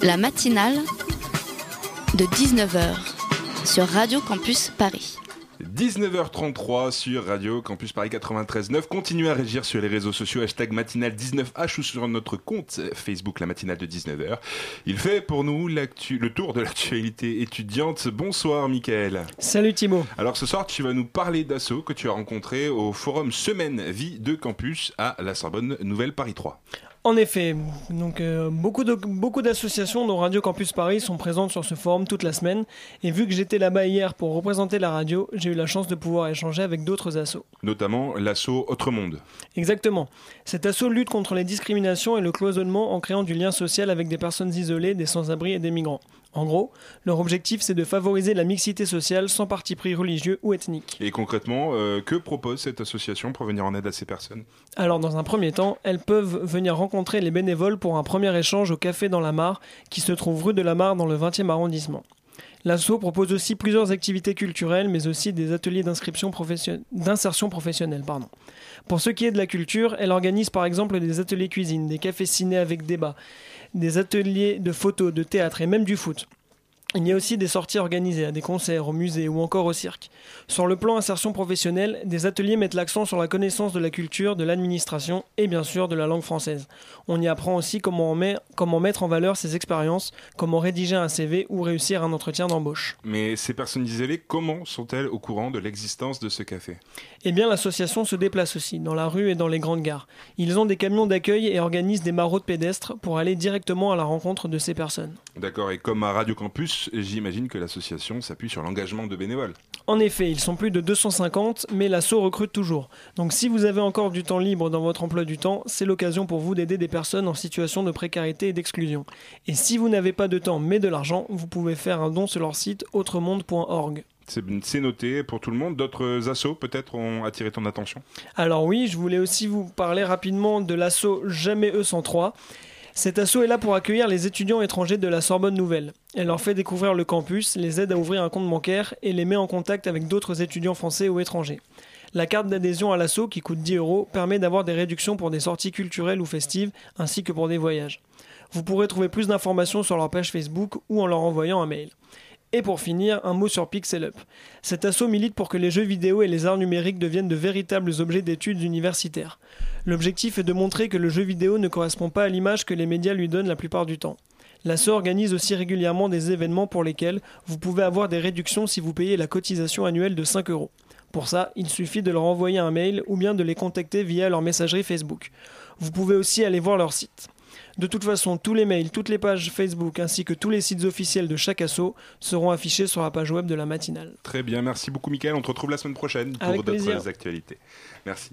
La matinale de 19h sur Radio Campus Paris. 19h33 sur Radio Campus Paris 93.9. Continuez à réagir sur les réseaux sociaux, hashtag matinale19h ou sur notre compte Facebook, la matinale de 19h. Il fait pour nous le tour de l'actualité étudiante. Bonsoir Mickaël. Salut Thibaut. Alors ce soir, tu vas nous parler d'assaut que tu as rencontré au forum Semaine Vie de Campus à la Sorbonne Nouvelle Paris 3. En effet, donc euh, beaucoup de- beaucoup d'associations dont Radio Campus Paris sont présentes sur ce forum toute la semaine. Et vu que j'étais là-bas hier pour représenter la radio, j'ai eu la chance de pouvoir échanger avec d'autres assos. Notamment l'assaut Autre Monde. Exactement. Cet assaut lutte contre les discriminations et le cloisonnement en créant du lien social avec des personnes isolées, des sans-abri et des migrants. En gros, leur objectif c'est de favoriser la mixité sociale sans parti pris religieux ou ethnique. Et concrètement, euh, que propose cette association pour venir en aide à ces personnes? Alors dans un premier temps, elles peuvent venir rencontrer les bénévoles pour un premier échange au Café dans la Mare, qui se trouve rue de la Mare dans le 20e arrondissement. L'asso propose aussi plusieurs activités culturelles, mais aussi des ateliers d'inscription profession- d'insertion professionnelle. Pardon. Pour ce qui est de la culture, elle organise par exemple des ateliers cuisine, des cafés ciné avec débat, des ateliers de photos, de théâtre et même du foot. Il y a aussi des sorties organisées à des concerts, au musée ou encore au cirque. Sur le plan insertion professionnelle, des ateliers mettent l'accent sur la connaissance de la culture, de l'administration et bien sûr de la langue française. On y apprend aussi comment, on met- comment mettre en valeur ses expériences, comment rédiger un CV ou réussir un entretien d'embauche. Mais ces personnes isolées, comment sont-elles au courant de l'existence de ce café? Eh bien, l'association se déplace aussi, dans la rue et dans les grandes gares. Ils ont des camions d'accueil et organisent des maraudes pédestres pour aller directement à la rencontre de ces personnes. D'accord, et comme à Radio Campus, j'imagine que l'association s'appuie sur l'engagement de bénévoles. En effet, ils sont plus de 250, mais l'assaut recrute toujours. Donc si vous avez encore du temps libre dans votre emploi du temps, c'est l'occasion pour vous d'aider des personnes en situation de précarité et d'exclusion. Et si vous n'avez pas de temps mais de l'argent, vous pouvez faire un don sur leur site autremonde.org. C'est noté pour tout le monde. D'autres assos peut-être ont attiré ton attention? Alors oui, je voulais aussi vous parler rapidement de l'assaut Jamais E103. Cet assaut est là pour accueillir les étudiants étrangers de la Sorbonne Nouvelle. Elle leur fait découvrir le campus, les aide à ouvrir un compte bancaire et les met en contact avec d'autres étudiants français ou étrangers. La carte d'adhésion à l'assaut, qui coûte 10 euros, permet d'avoir des réductions pour des sorties culturelles ou festives, ainsi que pour des voyages. Vous pourrez trouver plus d'informations sur leur page Facebook ou en leur envoyant un mail. Et pour finir, un mot sur Pixel Up. Cet assaut milite pour que les jeux vidéo et les arts numériques deviennent de véritables objets d'études universitaires. L'objectif est de montrer que le jeu vidéo ne correspond pas à l'image que les médias lui donnent la plupart du temps. L'assaut organise aussi régulièrement des événements pour lesquels vous pouvez avoir des réductions si vous payez la cotisation annuelle de 5 euros. Pour ça, il suffit de leur envoyer un mail ou bien de les contacter via leur messagerie Facebook. Vous pouvez aussi aller voir leur site. De toute façon, tous les mails, toutes les pages Facebook ainsi que tous les sites officiels de chaque assaut seront affichés sur la page web de la matinale. Très bien, merci beaucoup Michael. On te retrouve la semaine prochaine pour d'autres actualités. Merci.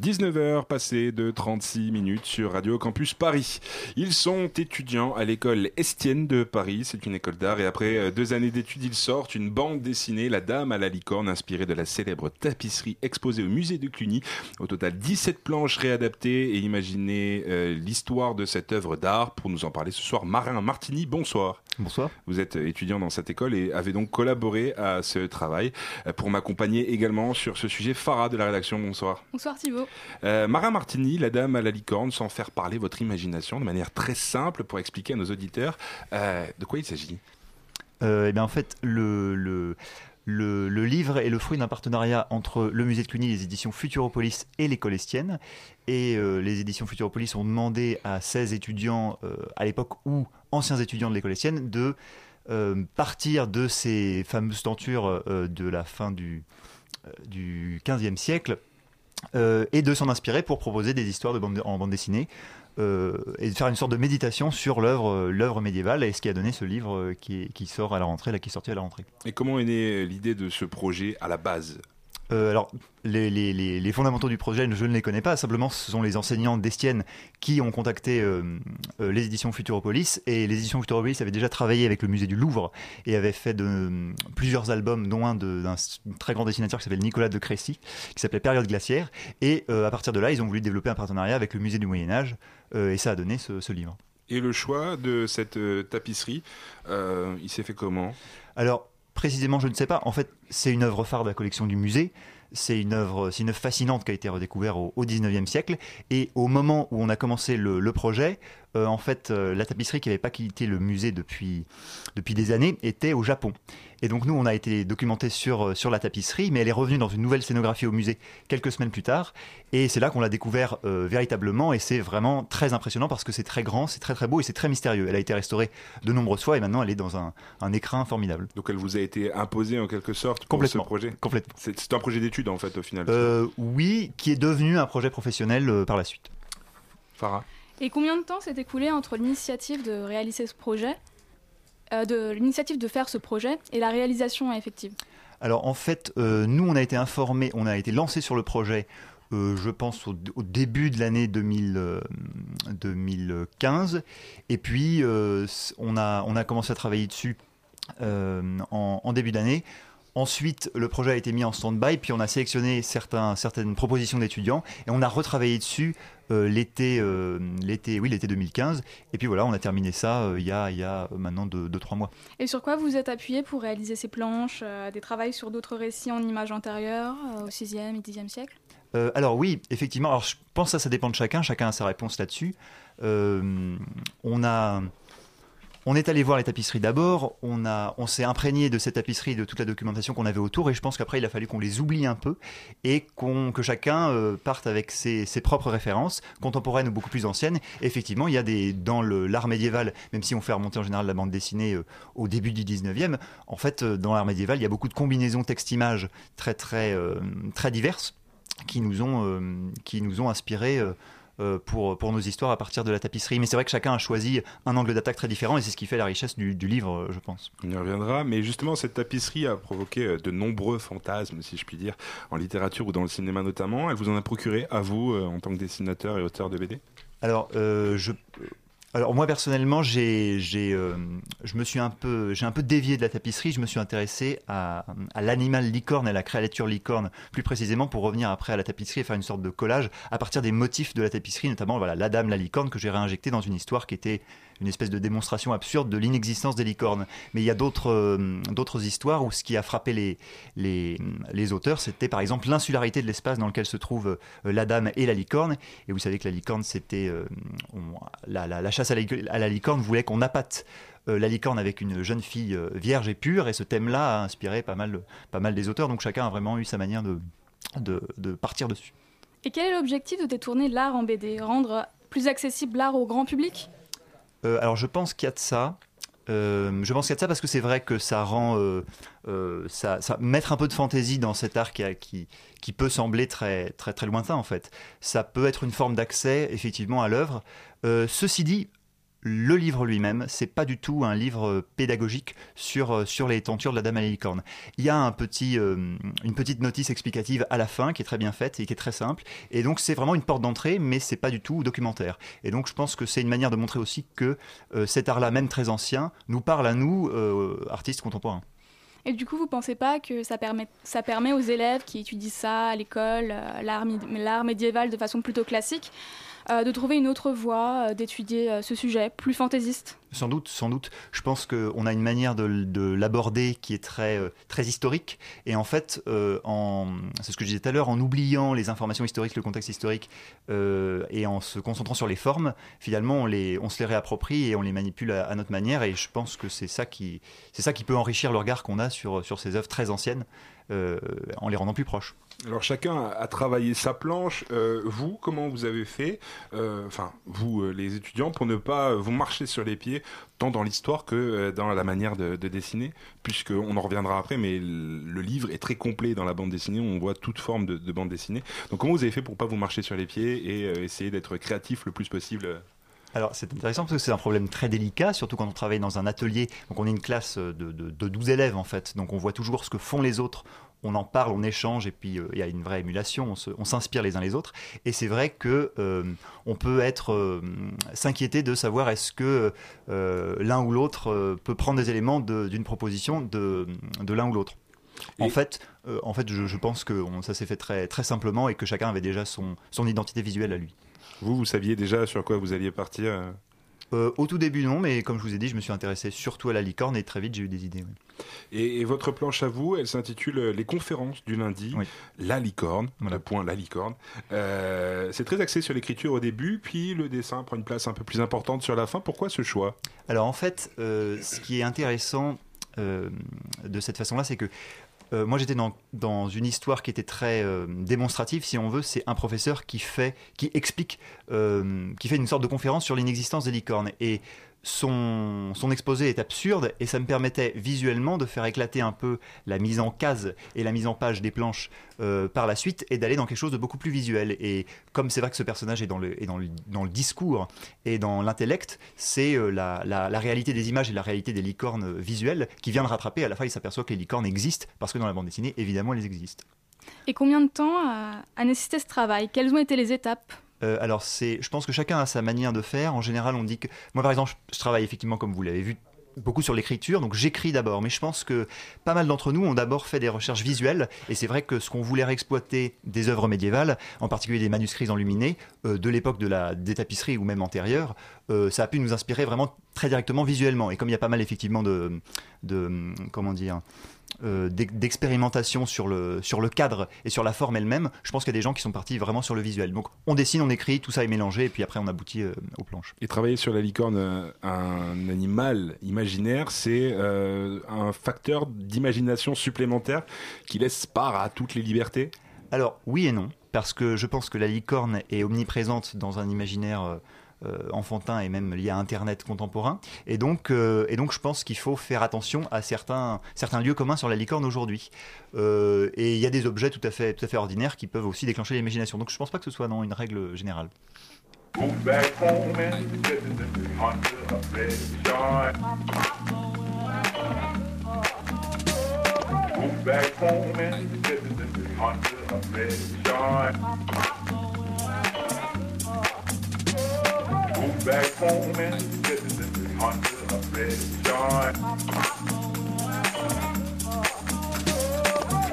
19h passées de 36 minutes sur Radio Campus Paris. Ils sont étudiants à l'école Estienne de Paris, c'est une école d'art et après euh, deux années d'études, ils sortent une bande dessinée La Dame à la licorne inspirée de la célèbre tapisserie exposée au musée de Cluny. Au total 17 planches réadaptées et imaginez euh, l'histoire de cette œuvre d'art. Pour nous en parler ce soir, Marin Martini, bonsoir. Bonsoir. Vous êtes étudiant dans cette école et avez donc collaboré à ce travail. Euh, Pour m'accompagner également sur ce sujet, Farah de la rédaction, bonsoir. Bonsoir Euh, Marin Martini, la dame à la licorne, sans faire parler votre imagination de manière très simple pour expliquer à nos auditeurs euh, de quoi il s'agit? Euh, eh bien, en fait, le, livre est le fruit d'un partenariat entre le musée de Cluny, les éditions Futuropolis et l'école Estienne. Et les éditions Futuropolis ont demandé à 16 étudiants, à l'époque ou anciens étudiants de l'école Estienne, de partir de ces fameuses tentures de la fin du, du 15e siècle euh, et de s'en inspirer pour proposer des histoires de bande, en bande dessinée euh, et de faire une sorte de méditation sur l'œuvre euh, médiévale et ce qui a donné ce livre qui, sort à la rentrée, qui est sorti à la rentrée. Et comment est née l'idée de ce projet à la base? Euh, alors, les, les- les- les fondamentaux du projet, je ne les connais pas. Simplement, ce sont les enseignants d'Estienne qui ont contacté euh, euh, les éditions Futuropolis. Et les éditions Futuropolis avaient déjà travaillé avec le musée du Louvre et avaient fait de, plusieurs albums, dont un d'un très grand dessinateur qui s'appelle Nicolas de Crécy, qui s'appelait Période glaciaire. Et euh, à partir de là, ils ont voulu développer un partenariat avec le musée du Moyen-Âge. et ça a donné ce, ce livre. Et le choix de cette tapisserie, il s'est fait comment? Alors, précisément, je ne sais pas. En fait, c'est une œuvre phare de la collection du musée. C'est une œuvre, fascinante qui a été redécouverte au, 19e siècle. Et au moment où on a commencé le projet, euh, en fait, euh, la tapisserie qui n'avait pas quitté le musée depuis, depuis des années était au Japon. Et donc nous, on a été documenté sur, euh, sur la tapisserie, mais elle est revenue dans une nouvelle scénographie au musée quelques semaines plus tard. Et c'est là qu'on l'a découvert euh, véritablement. Et c'est vraiment très impressionnant parce que c'est très grand, c'est très très beau et c'est très mystérieux. Elle a été restaurée de nombreuses fois et maintenant elle est dans un, un écrin formidable. Donc elle vous a été imposée en quelque sorte pour Complètement. ce projet Complètement. C'est c'est un projet d'étude en fait au final. Euh, oui, qui est devenu un projet professionnel euh, par la suite. Farah? Et combien de temps s'est écoulé entre l'initiative de réaliser ce projet, euh, de l'initiative de faire ce projet et la réalisation effective? Alors en fait, euh, nous on a été informés, on a été lancé sur le projet. euh, je pense au, début de l'année 2000, euh, 2015 et puis on, a, on a commencé à travailler dessus en début d'année Ensuite, le projet a été mis en stand-by, puis on a sélectionné certains, certaines propositions d'étudiants et on a retravaillé dessus euh, l'été, euh, l'été, oui, l'été 2015. Et puis voilà, on a terminé ça euh, il y a, il y a maintenant 2-3 mois. Et sur quoi vous êtes appuyé pour réaliser ces planches Des travaux sur d'autres récits en images antérieures, au 6e et 10e siècle? Alors oui, effectivement. Alors je pense que ça, ça dépend de chacun. Chacun a sa réponse là-dessus. On a, on est allé voir les tapisseries d'abord. On on s'est imprégné de ces tapisseries, de toute la documentation qu'on avait autour. Et je pense qu'après, il a fallu qu'on les oublie un peu et qu'on, que chacun euh, parte avec ses, ses propres références contemporaines ou beaucoup plus anciennes. Effectivement, il y a des dans l'art médiéval, même si on fait remonter en général la bande dessinée euh, au début du 19e, en fait, euh, dans l'art médiéval, il y a beaucoup de combinaisons texte-image très très très diverses qui nous ont, qui nous ont pour, pour nos histoires à partir de la tapisserie. Mais c'est vrai que chacun a choisi un angle d'attaque très différent et c'est ce qui fait la richesse du, du livre, euh, je pense. On y reviendra, mais justement, cette tapisserie a provoqué euh, de nombreux fantasmes, si je puis dire, en littérature ou dans le cinéma notamment. Elle vous en a procuré, à vous, euh, en tant que dessinateur et auteur de BD Alors, euh, je... Alors moi personnellement, j'ai, euh, je me suis un peu, dévié de la tapisserie. Je me suis intéressé à, l'animal licorne à la créature licorne, plus précisément pour revenir après à la tapisserie et faire une sorte de collage à partir des motifs de la tapisserie, notamment voilà la dame, la licorne que j'ai réinjecté dans une histoire qui était une espèce de démonstration absurde de l'inexistence des licornes. Mais il y a d'autres, euh, d'autres histoires où ce qui a frappé les, les, les auteurs, c'était par exemple l'insularité de l'espace dans lequel se trouvent euh, la dame et la licorne. Et vous savez que la licorne, c'était euh, la, la- chasse à la, licorne voulait qu'on appâte la licorne avec une jeune fille vierge et pure. Et ce thème-là a inspiré pas mal, pas mal des auteurs. Donc chacun a vraiment eu sa manière de, de, de partir dessus. Et quel est l'objectif de détourner l'art en BD Rendre plus accessible l'art au grand public? Euh, alors je pense qu'il y a de ça. Euh, je pense qu'il y a de ça parce que c'est vrai que ça rend, euh, ça, mettre un peu de fantaisie dans cet art qui, qui, peut sembler très, très, très lointain en fait. Ça peut être une forme d'accès effectivement à l'œuvre. Ceci dit, le livre lui-même, c'est pas du tout un livre euh, pédagogique sur, euh, sur les tentures de la Dame à la licorne. Il y a euh, une petite notice explicative à la fin qui est très bien faite et qui est très simple. Et donc c'est vraiment une porte d'entrée, mais c'est pas du tout documentaire. Et donc je pense que c'est une manière de montrer aussi que cet art-là, même très ancien, nous parle à nous, artistes contemporains. Et du coup, vous pensez pas que ça permet, ça permet aux élèves qui étudient ça à l'école, l'art médiéval de façon plutôt classique, de trouver une autre voie, euh, d'étudier euh, ce sujet plus fantaisiste Sans doute, sans doute. Je pense qu'on a une manière de, l'aborder qui est très, euh, très historique. Et en fait, euh, c'est ce que je disais tout à l'heure, en oubliant les informations historiques, le contexte historique, euh, et en se concentrant sur les formes, finalement, on, les, on se les réapproprie et on les manipule à, notre manière. Et je pense que c'est ça qui, ça qui peut enrichir le regard qu'on a sur, sur ces œuvres très anciennes, euh, en les rendant plus proches. Alors chacun a travaillé sa planche. Euh, vous, comment vous avez fait, euh, enfin vous les étudiants, pour ne pas vous marcher sur les pieds, tant dans l'histoire que dans la manière de, de dessiner, puisque on en reviendra après, mais le, livre est très complet dans la bande dessinée. On voit toute forme de, de bande dessinée. Donc comment vous avez fait pour pas vous marcher sur les pieds et essayer d'être créatif le plus possible Alors c'est intéressant parce que c'est un problème très délicat, surtout quand on travaille dans un atelier. Donc on est une classe de, de, de 12 élèves en fait, donc on voit toujours ce que font les autres. On en parle, on échange et puis euh, il y a une vraie émulation, on s'inspire les uns les autres. Et c'est vrai que euh, on peut être euh, s'inquiéter de savoir est-ce que euh, l'un ou l'autre euh, peut prendre des éléments d'une proposition de, de l'un ou l'autre. En fait, euh, en fait, je, je pense que on- ça s'est fait très, très simplement et que chacun avait déjà son, son identité visuelle à lui. Vous, vous saviez déjà sur quoi vous alliez partir euh Euh, au tout début, non, mais comme je vous ai dit, je me suis intéressé surtout à la licorne et très vite j'ai eu des idées. oui. Et, et votre planche à vous, elle s'intitule euh, Les conférences du lundi, La licorne, le point La licorne. Euh, c'est très axé sur l'écriture au début, puis le dessin prend une place un peu plus importante sur la fin. Pourquoi ce choix? Alors en fait, euh, ce qui est intéressant de cette façon-là, c'est que euh, moi j'étais dans, une histoire qui était très euh, démonstrative, si on veut. C'est un professeur qui fait, qui explique, euh, qui fait une sorte de conférence sur l'inexistence des licornes. Et son, exposé est absurde et ça me permettait visuellement de faire éclater un peu la mise en case et la mise en page des planches euh, par la suite et d'aller dans quelque chose de beaucoup plus visuel. Et comme c'est vrai que ce personnage est dans le, est dans le, dans le discours et dans l'intellect, c'est euh, la, la- la réalité des images et la réalité des licornes visuelles qui vient le rattraper. À la fin, il s'aperçoit que les licornes existent parce que dans la bande dessinée, évidemment, elles existent. Et combien de temps a, a nécessité ce travail? Quelles ont été les étapes? Euh, alors, c'est, je pense que chacun a sa manière de faire. En général, on dit que. Moi, par exemple, je travaille effectivement, comme vous l'avez vu, beaucoup sur l'écriture, donc j'écris d'abord. Mais je pense que pas mal d'entre nous ont d'abord fait des recherches visuelles. Et c'est vrai que ce qu'on voulait réexploiter des œuvres médiévales, en particulier des manuscrits enluminés, euh, de l'époque de la, des tapisseries ou même antérieure, euh, ça a pu nous inspirer vraiment très directement visuellement. Et comme il y a pas mal effectivement de. de comment dire euh, d'ex- d'expérimentation sur le, sur le cadre et sur la forme elle-même, je pense qu'il y a des gens qui sont partis vraiment sur le visuel. Donc on dessine, on écrit, tout ça est mélangé et puis après on aboutit euh, aux planches. Et travailler sur la licorne, euh, un animal imaginaire, c'est un facteur d'imagination supplémentaire qui laisse part à toutes les libertés? Alors oui et non, parce que je pense que la licorne est omniprésente dans un imaginaire enfantin et même lié à Internet contemporain. Et donc, euh, et donc je pense qu'il faut faire attention à certains, certains lieux communs sur la licorne aujourd'hui. Euh, et il y a des objets tout à, fait, tout à fait ordinaires qui peuvent aussi déclencher l'imagination. Donc je pense pas que ce soit non, une règle générale. Go back home. Go back home back home and the hunter a red shine.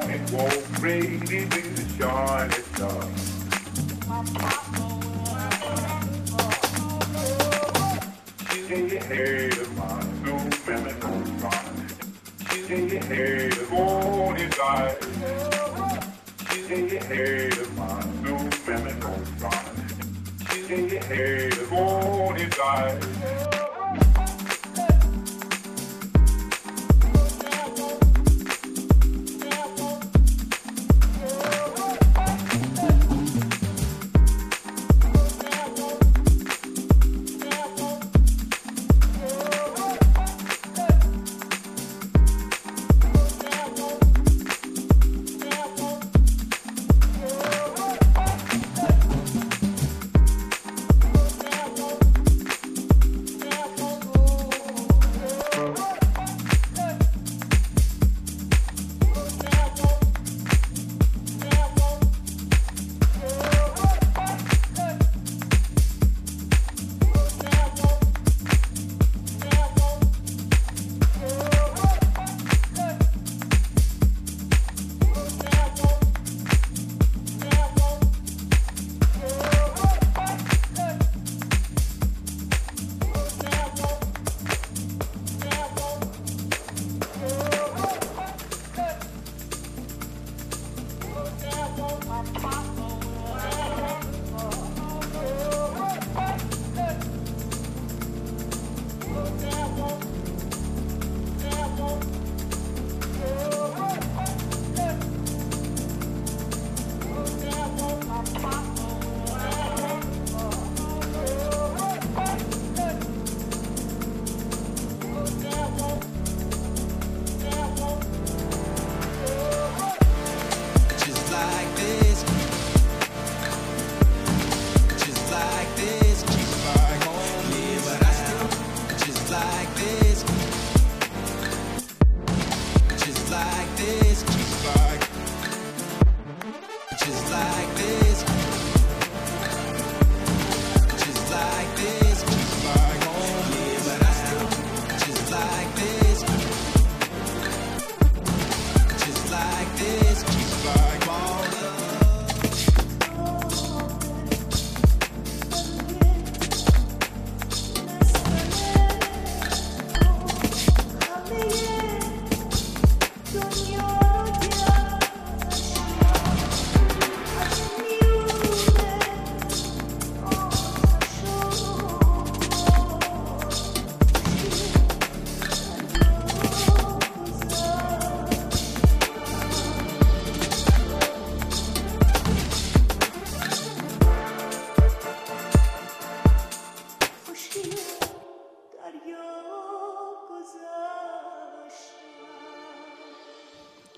It won't really be in the shine at dawn. She heard of my new criminal crime. She heard of all his eyes. She heard of my new criminal crime hey, hey, the morning light.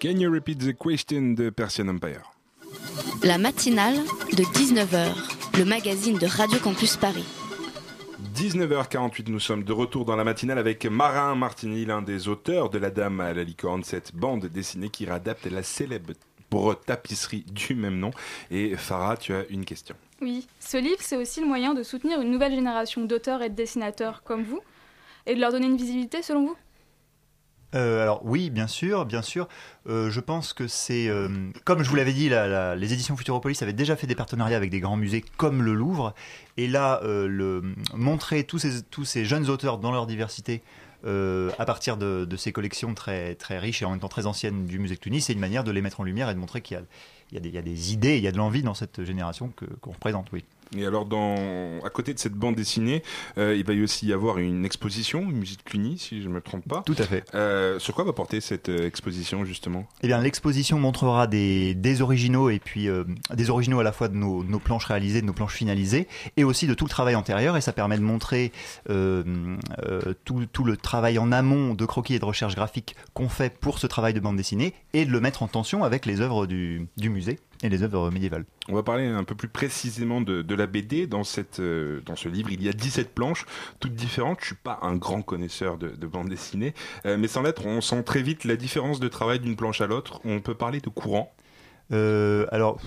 Can you repeat the question de Persian Empire? La matinale de 19h, le magazine de Radio Campus Paris. 19h48, nous sommes de retour dans la matinale avec Marin Martini, l'un des auteurs de La Dame à la licorne, cette bande dessinée qui réadapte la célèbre tapisserie du même nom. Et Farah, tu as une question. Oui, ce livre, c'est aussi le moyen de soutenir une nouvelle génération d'auteurs et de dessinateurs comme vous, et de leur donner une visibilité selon vous? Euh, alors oui, bien sûr, bien sûr. Euh, je pense que c'est, euh, comme je vous l'avais dit, les éditions Futuropolis avaient déjà fait des partenariats avec des grands musées comme le Louvre. Et là, le, montrer tous ces, jeunes auteurs dans leur diversité à partir de, ces collections très, riches et en même temps très anciennes du musée de Tunis, c'est une manière de les mettre en lumière et de montrer qu'il y a, des, idées, il y a de l'envie dans cette génération qu'on représente, oui. Et alors, dans, à côté de cette bande dessinée, euh, il va y aussi y avoir une exposition, une musique Cluny, si je ne me trompe pas. Tout à fait. Euh, sur quoi va porter cette euh, exposition, justement? Eh bien, l'exposition montrera des, des originaux et puis euh, des originaux à la fois de nos, nos planches réalisées, de nos planches finalisées, et aussi de tout le travail antérieur. Et ça permet de montrer tout, tout le travail en amont de croquis et de recherche graphique qu'on fait pour ce travail de bande dessinée, et de le mettre en tension avec les œuvres du, du musée et les œuvres médiévales. On va parler un peu plus précisément de, de la BD. Dans, cette, euh, dans ce livre, il y a 17 planches, toutes différentes. Je suis pas un grand connaisseur de, de bande dessinée, euh, mais sans l'être, on sent très vite la différence de travail d'une planche à l'autre. On peut parler de courant? Euh, alors,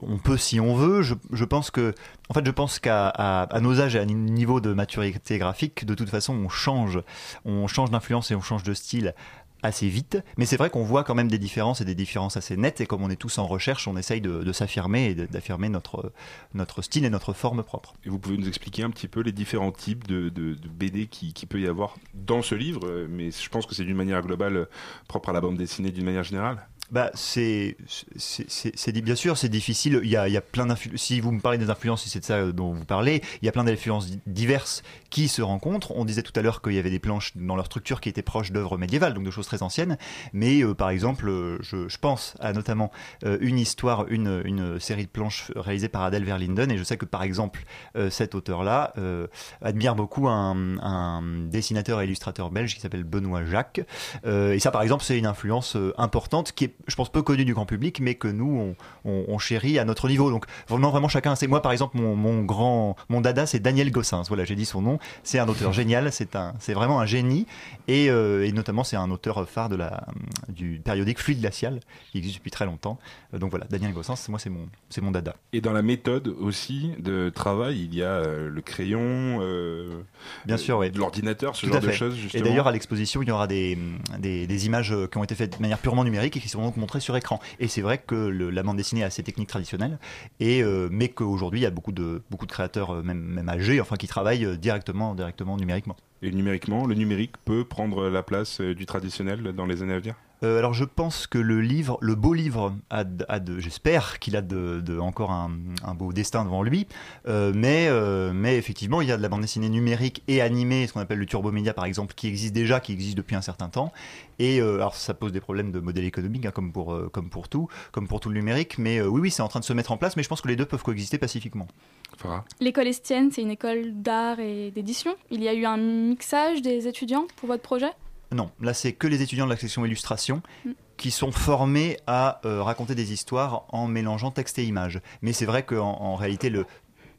on peut si on veut. Je, je pense que, en fait, je pense qu'à à, à nos âges et à un niveau de maturité graphique, de toute façon, on change, on change d'influence et on change de style assez vite. Mais c'est vrai qu'on voit quand même des différences et des différences assez nettes. Et comme on est tous en recherche, on essaye de, s'affirmer et d'affirmer notre notre style et notre forme propre. Et vous pouvez nous expliquer un petit peu les différents types de BD qui, qui peut y avoir dans ce livre, euh, mais je pense que c'est d'une manière globale euh, propre à la bande dessinée d'une manière générale? Bah, c'est, c'est, c'est- bien sûr, c'est difficile. Il y a, il y a plein d'influences. Si vous me parlez des influences, si c'est de ça dont vous parlez, il y a plein d'influences di- diverses qui se rencontrent. On disait tout à l'heure qu'il y avait des planches dans leur structure qui étaient proches d'œuvres médiévales, donc de choses très anciennes. Mais euh, par exemple, euh, je, je pense à notamment euh, une histoire, une, une série de planches réalisée par Adèle Verlinden, et je sais que par exemple, euh, cet auteur-là euh, admire beaucoup un, un dessinateur et illustrateur belge qui s'appelle Benoît Jacques. Euh, et ça, par exemple, c'est une influence importante qui est, je pense, peu connue du grand public, mais que nous, on, on, on chérit à notre niveau. Donc, vraiment, vraiment, chacun. C'est moi, par exemple, mon, mon grand, mon dada, c'est Daniel Gossens. Voilà, j'ai dit son nom. C'est un auteur génial. C'est un, c'est vraiment un génie. Et, euh, et notamment, c'est un auteur phare de la, du périodique Fluide glacial, qui existe depuis très longtemps. Euh, donc voilà, Daniel Gossens, moi, c'est mon, c'est mon dada. Et dans la méthode aussi de travail, il y a euh, le crayon, euh, Bien sûr, de l'ordinateur, ce Tout genre de choses. Et d'ailleurs, à l'exposition, il y aura des, des, des images qui ont été faites de manière purement numérique et qui donc montrées sur écran. Et c'est vrai que la bande dessinée a ses techniques traditionnelles, et, euh, mais qu'aujourd'hui, il y a beaucoup de, beaucoup de créateurs, euh, même, même âgés, enfin, qui travaillent euh, directement, directement numériquement. Et numériquement, le numérique peut prendre la place euh, du traditionnel dans les années à venir? Euh, alors je pense que le livre, le beau livre, a, de- a de, j'espère qu'il a de, de- encore un, un beau destin devant lui. Euh, mais, euh, mais effectivement, il y a de la bande dessinée numérique et animée, ce qu'on appelle le turbomédia par exemple, qui existe déjà, qui existe depuis un certain temps. Et euh, alors ça pose des problèmes de modèle économique, hein, comme pour euh, comme pour tout, comme pour tout le numérique. Mais euh, oui, oui, c'est en train de se mettre en place. Mais je pense que les deux peuvent coexister pacifiquement. L'école Estienne, c'est une école d'art et d'édition. Il y a eu un mixage des étudiants pour votre projet? Non, là c'est que les étudiants de la section illustration Mm. qui sont formés à euh, raconter des histoires en mélangeant texte et image. Mais c'est vrai qu'en en réalité, le,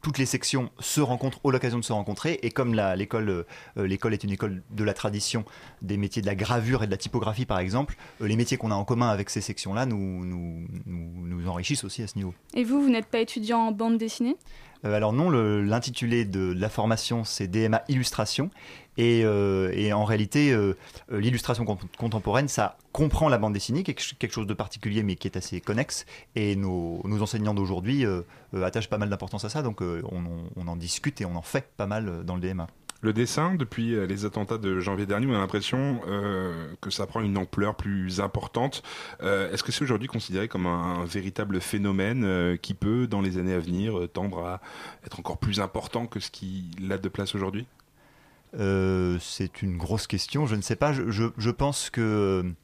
toutes les sections se rencontrent, ont l'occasion de se rencontrer, et comme l'école euh, l'école est une école de la tradition des métiers de la gravure et de la typographie par exemple, euh, les métiers qu'on a en commun avec ces sections-là nous, nous, nous, nous enrichissent aussi à ce niveau. Et vous, vous n'êtes pas étudiant en bande dessinée? Euh, alors non, l'intitulé de la formation, c'est DMA Illustration. Et, euh, et en réalité, euh, euh, l'illustration con- contemporaine, ça comprend la bande dessinée, quelque, chose de particulier, mais qui est assez connexe. Et nos, enseignants d'aujourd'hui attachent pas mal d'importance à ça, donc on, en- discute et on en fait pas mal dans le DMA. Le dessin, depuis les attentats de janvier dernier, on a l'impression que ça prend une ampleur plus importante. Est-ce que c'est aujourd'hui considéré comme un, véritable phénomène qui peut, dans les années à venir, tendre à être encore plus important que ce qu'il a de place aujourd'hui? Euh, c'est une grosse question. Je ne sais pas. Je, pense que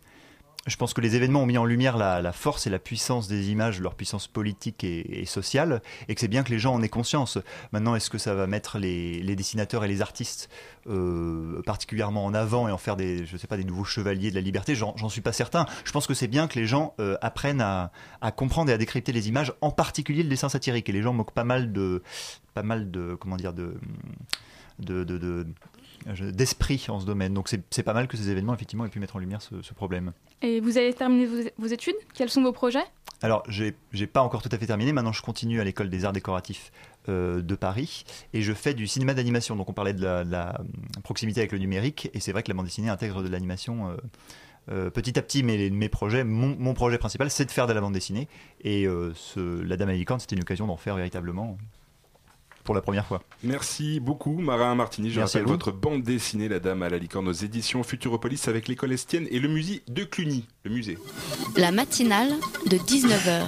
je pense que les événements ont mis en lumière la, force et la puissance des images, leur puissance politique et, sociale, et que c'est bien que les gens en aient conscience. Maintenant, est-ce que ça va mettre les, dessinateurs et les artistes euh, particulièrement en avant et en faire des, je sais pas, des nouveaux chevaliers de la liberté? J'en suis pas certain. Je pense que c'est bien que les gens euh, apprennent à, comprendre et à décrypter les images, en particulier le dessin satirique. Et les gens moquent pas mal de, pas mal de, comment dire, de, de, de- d'esprit en ce domaine. Donc c'est pas mal que ces événements effectivement aient pu mettre en lumière ce, ce problème. Et vous avez terminé vos, vos études? Quels sont vos projets? Alors j'ai pas encore tout à fait terminé. Maintenant je continue à l'école des arts décoratifs euh, de Paris et je fais du cinéma d'animation. Donc on parlait de la, de la, hum, proximité avec le numérique et c'est vrai que la bande dessinée intègre de l'animation. euh, euh, petit à petit, mais les- mes projets, mon, mon projet principal, c'est de faire de la bande dessinée. Et euh, ce, La Dame à c'était une occasion d'en faire véritablement pour la première fois. Merci beaucoup, Marin Martini. Je Merci rappelle à vous. votre bande dessinée, La Dame à la licorne, aux éditions Futuropolis avec l'école Estienne et le musée de Cluny. Le musée. La matinale de 19h.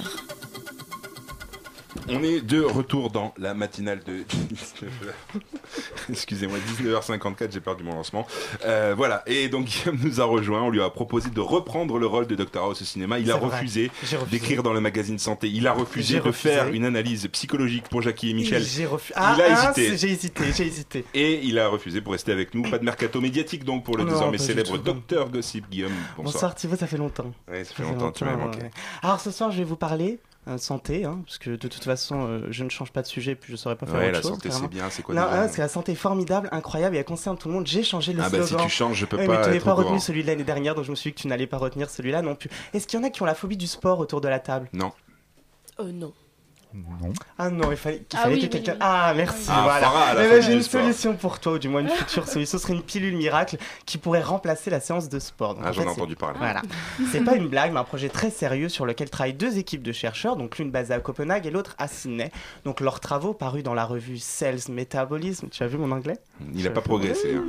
On est de retour dans la matinale de 19h. Excusez-moi, 19h54, j'ai perdu mon lancement. Euh, voilà, et donc Guillaume nous a rejoint, on lui a proposé de reprendre le rôle de Dr House au cinéma. Il a vrai. refusé, refusé. d'écrire dans le magazine Santé. Il a refusé de refusé. faire une analyse psychologique pour Jackie et Michel. J'ai refu- il Ah, a ah, hésité. c'est- J'ai hésité, j'ai hésité. Et il a refusé pour rester avec nous. Pas de mercato médiatique donc pour le Non, désormais célèbre. Docteur Gossip Guillaume. Bonsoir. Bonsoir. Thibaut, ça fait longtemps. Ouais, ça fait longtemps, tu m'as manqué. ouais. Alors ce soir, je vais vous parler santé, hein, parce que de toute façon, euh, je ne change pas de sujet, puis je ne saurais pas faire Ouais, autre la chose. santé, c'est bien, c'est quoi Non, déjà hein, c'est la santé formidable, incroyable, et elle concerne tout le monde. J'ai changé le Ah bah, si slogan. tu changes, je peux Ouais, pas Mais tu n'avais pas retenu courant. celui de l'année dernière, donc je me suis dit que tu n'allais pas retenir celui-là non plus. Est-ce qu'il y en a qui ont la phobie du sport autour de la table? Non. Oh non. Non. Ah non, il fallait, qu'il Ah fallait oui, que oui, quelqu'un. oui. Ah merci, Ah, voilà. Farah, Eh ben, du j'ai une solution pour toi, ou du moins une future solution. Ce serait une pilule miracle qui pourrait remplacer la séance de sport. Donc, Ah, en j'en ai entendu parler. Voilà. C'est pas une blague, mais un projet très sérieux sur lequel travaillent deux équipes de chercheurs, donc l'une basée à Copenhague et l'autre à Sydney. Donc leurs travaux parus dans la revue Cells Metabolism. Tu as vu mon anglais? Il n'a pas progressé. hein.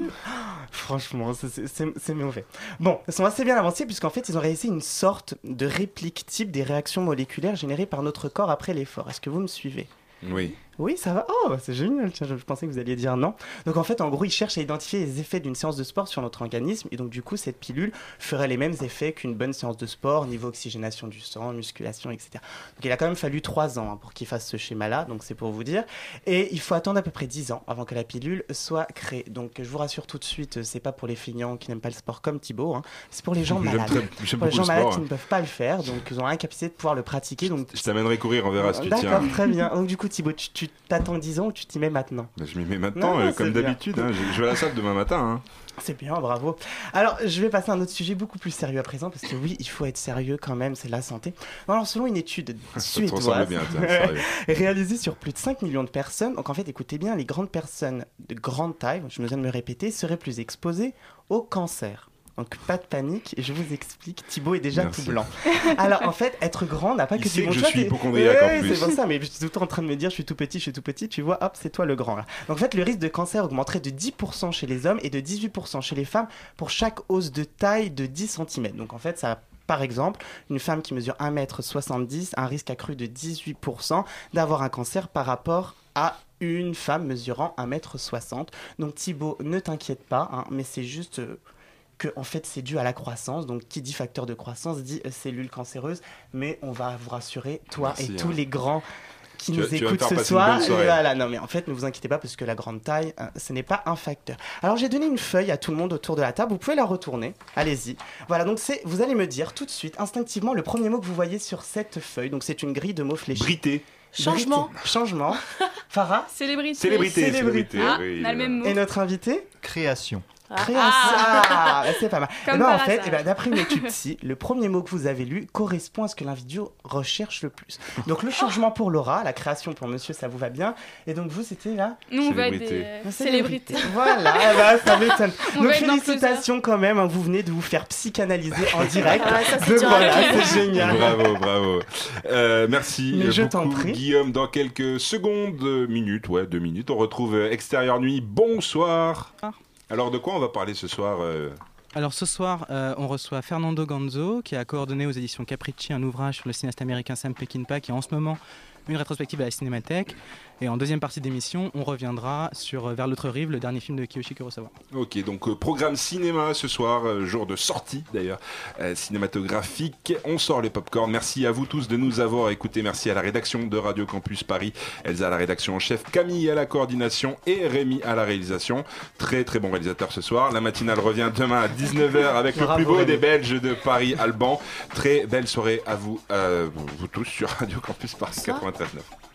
Franchement, c'est mauvais. Bon, ils sont assez bien avancés puisqu'en fait, ils ont réalisé une sorte de réplique type des réactions moléculaires générées par notre corps après l'effort. Est-ce que vous me suivez Oui. Oui, ça va. Oh, bah, c'est génial. Je, pensais que vous alliez dire non. Donc en fait, en gros, ils cherchent à identifier les effets d'une séance de sport sur notre organisme. Et donc du coup, cette pilule ferait les mêmes effets qu'une bonne séance de sport, niveau oxygénation du sang, musculation, etc. Donc il a quand même fallu 3 ans hein, pour qu'ils fassent ce schéma-là. Donc c'est pour vous dire. Et il faut attendre à peu près 10 ans avant que la pilule soit créée. Donc je vous rassure tout de suite, c'est pas pour les feignants qui n'aiment pas le sport comme Thibaut. hein. C'est pour les gens malades. très- j'aime Pour les gens le malades sport, qui hein. ne peuvent pas le faire. Donc ils ont l'incapacité de pouvoir le pratiquer. Donc Je t'amènerai courir, on verra si tu tiens. D'accord, très bien. Donc du coup, Thibaut, tu tu t'attends 10 ans ou tu t'y mets maintenant Bah, je m'y mets maintenant, Non, euh, comme d'habitude. hein. Je, je vais à la salle demain matin. hein. C'est bien, bravo. Alors, je vais passer à un autre sujet beaucoup plus sérieux à présent, parce que oui, il faut être sérieux quand même, c'est la santé. Alors, selon une étude suédoise bien, réalisée sur plus de 5 millions de personnes, donc en fait, écoutez bien, les grandes personnes de grande taille, je me viens de me répéter, seraient plus exposées au cancer. Donc pas de panique, je vous explique. Thibaut est déjà Merci. tout blanc. Alors en fait, être grand n'a pas Il que sait du que bon je choix, suis hypocondriaque, en plus. C'est pour ça, mais je suis tout le temps en train de me dire, je suis tout petit, je suis tout petit. Tu vois, hop, c'est toi le grand. Là. Donc en fait, le risque de cancer augmenterait de 10% chez les hommes et de 18% chez les femmes pour chaque hausse de taille de 10 cm. Donc en fait, ça par exemple, une femme qui mesure 1m70 a un risque accru de 18% d'avoir un cancer par rapport à une femme mesurant 1m60. Donc Thibaut, ne t'inquiète pas, hein, mais c'est juste euh, que en fait c'est dû à la croissance. Donc qui dit facteur de croissance dit euh, cellule cancéreuse, mais on va vous rassurer, toi Merci, et tous hein. les grands qui Tu nous tu écoutent ce soir. Voilà, non mais en fait ne vous inquiétez pas parce que la grande taille, euh, ce n'est pas un facteur. Alors j'ai donné une feuille à tout le monde autour de la table, vous pouvez la retourner, allez-y. Voilà, donc c'est, vous allez me dire tout de suite, instinctivement, le premier mot que vous voyez sur cette feuille, donc c'est une grille de mots fléchis. Brité. Changement. Brité. Changement. Farah Célébrité. Célébrité, Célébrité. Ah, oui, on a le même mot. Et notre invité? Création. Création. Ah, bah, c'est pas mal. Comme Eh ben, en fait, eh ben, d'après une étude psy, le premier mot que vous avez lu correspond à ce que l'individu recherche le plus. Donc le changement pour Laura, la création pour Monsieur, ça vous va bien? Et donc vous, c'était là Nous, on va être des euh, célébrités. Voilà, eh ben, ça m'étonne. On Donc félicitations quand même, hein, vous venez de vous faire psychanalyser en direct. Ah, ça, Donc voilà, c'est génial. Bravo, bravo. Euh, merci Mais je t'en beaucoup, prie. Guillaume. Dans quelques secondes, minutes, ouais, deux minutes, on retrouve euh, Extérieur Nuit. Bonsoir. Alors, de quoi on va parler ce soir euh, Alors ce soir, euh, on reçoit Fernando Ganzo, qui a coordonné aux éditions Capricci un ouvrage sur le cinéaste américain Sam Peckinpah, qui est en ce moment une rétrospective à la Cinémathèque. Et en deuxième partie d'émission, on reviendra sur euh, Vers l'autre rive, le dernier film de Kiyoshi Kurosawa. Ok, donc euh, programme cinéma ce soir, euh, jour de sortie d'ailleurs, euh, cinématographique. On sort les popcorn. Merci à vous tous de nous avoir écoutés. Merci à la rédaction de Radio Campus Paris, Elsa à la rédaction en chef, Camille à la coordination et Rémi à la réalisation. Très très bon réalisateur ce soir. La matinale revient demain à 19h avec le Bravo, plus beau Rémi. des Belges de Paris, Alban. Très belle soirée à vous, euh, vous tous sur Radio Campus Paris Bonsoir. 93.9.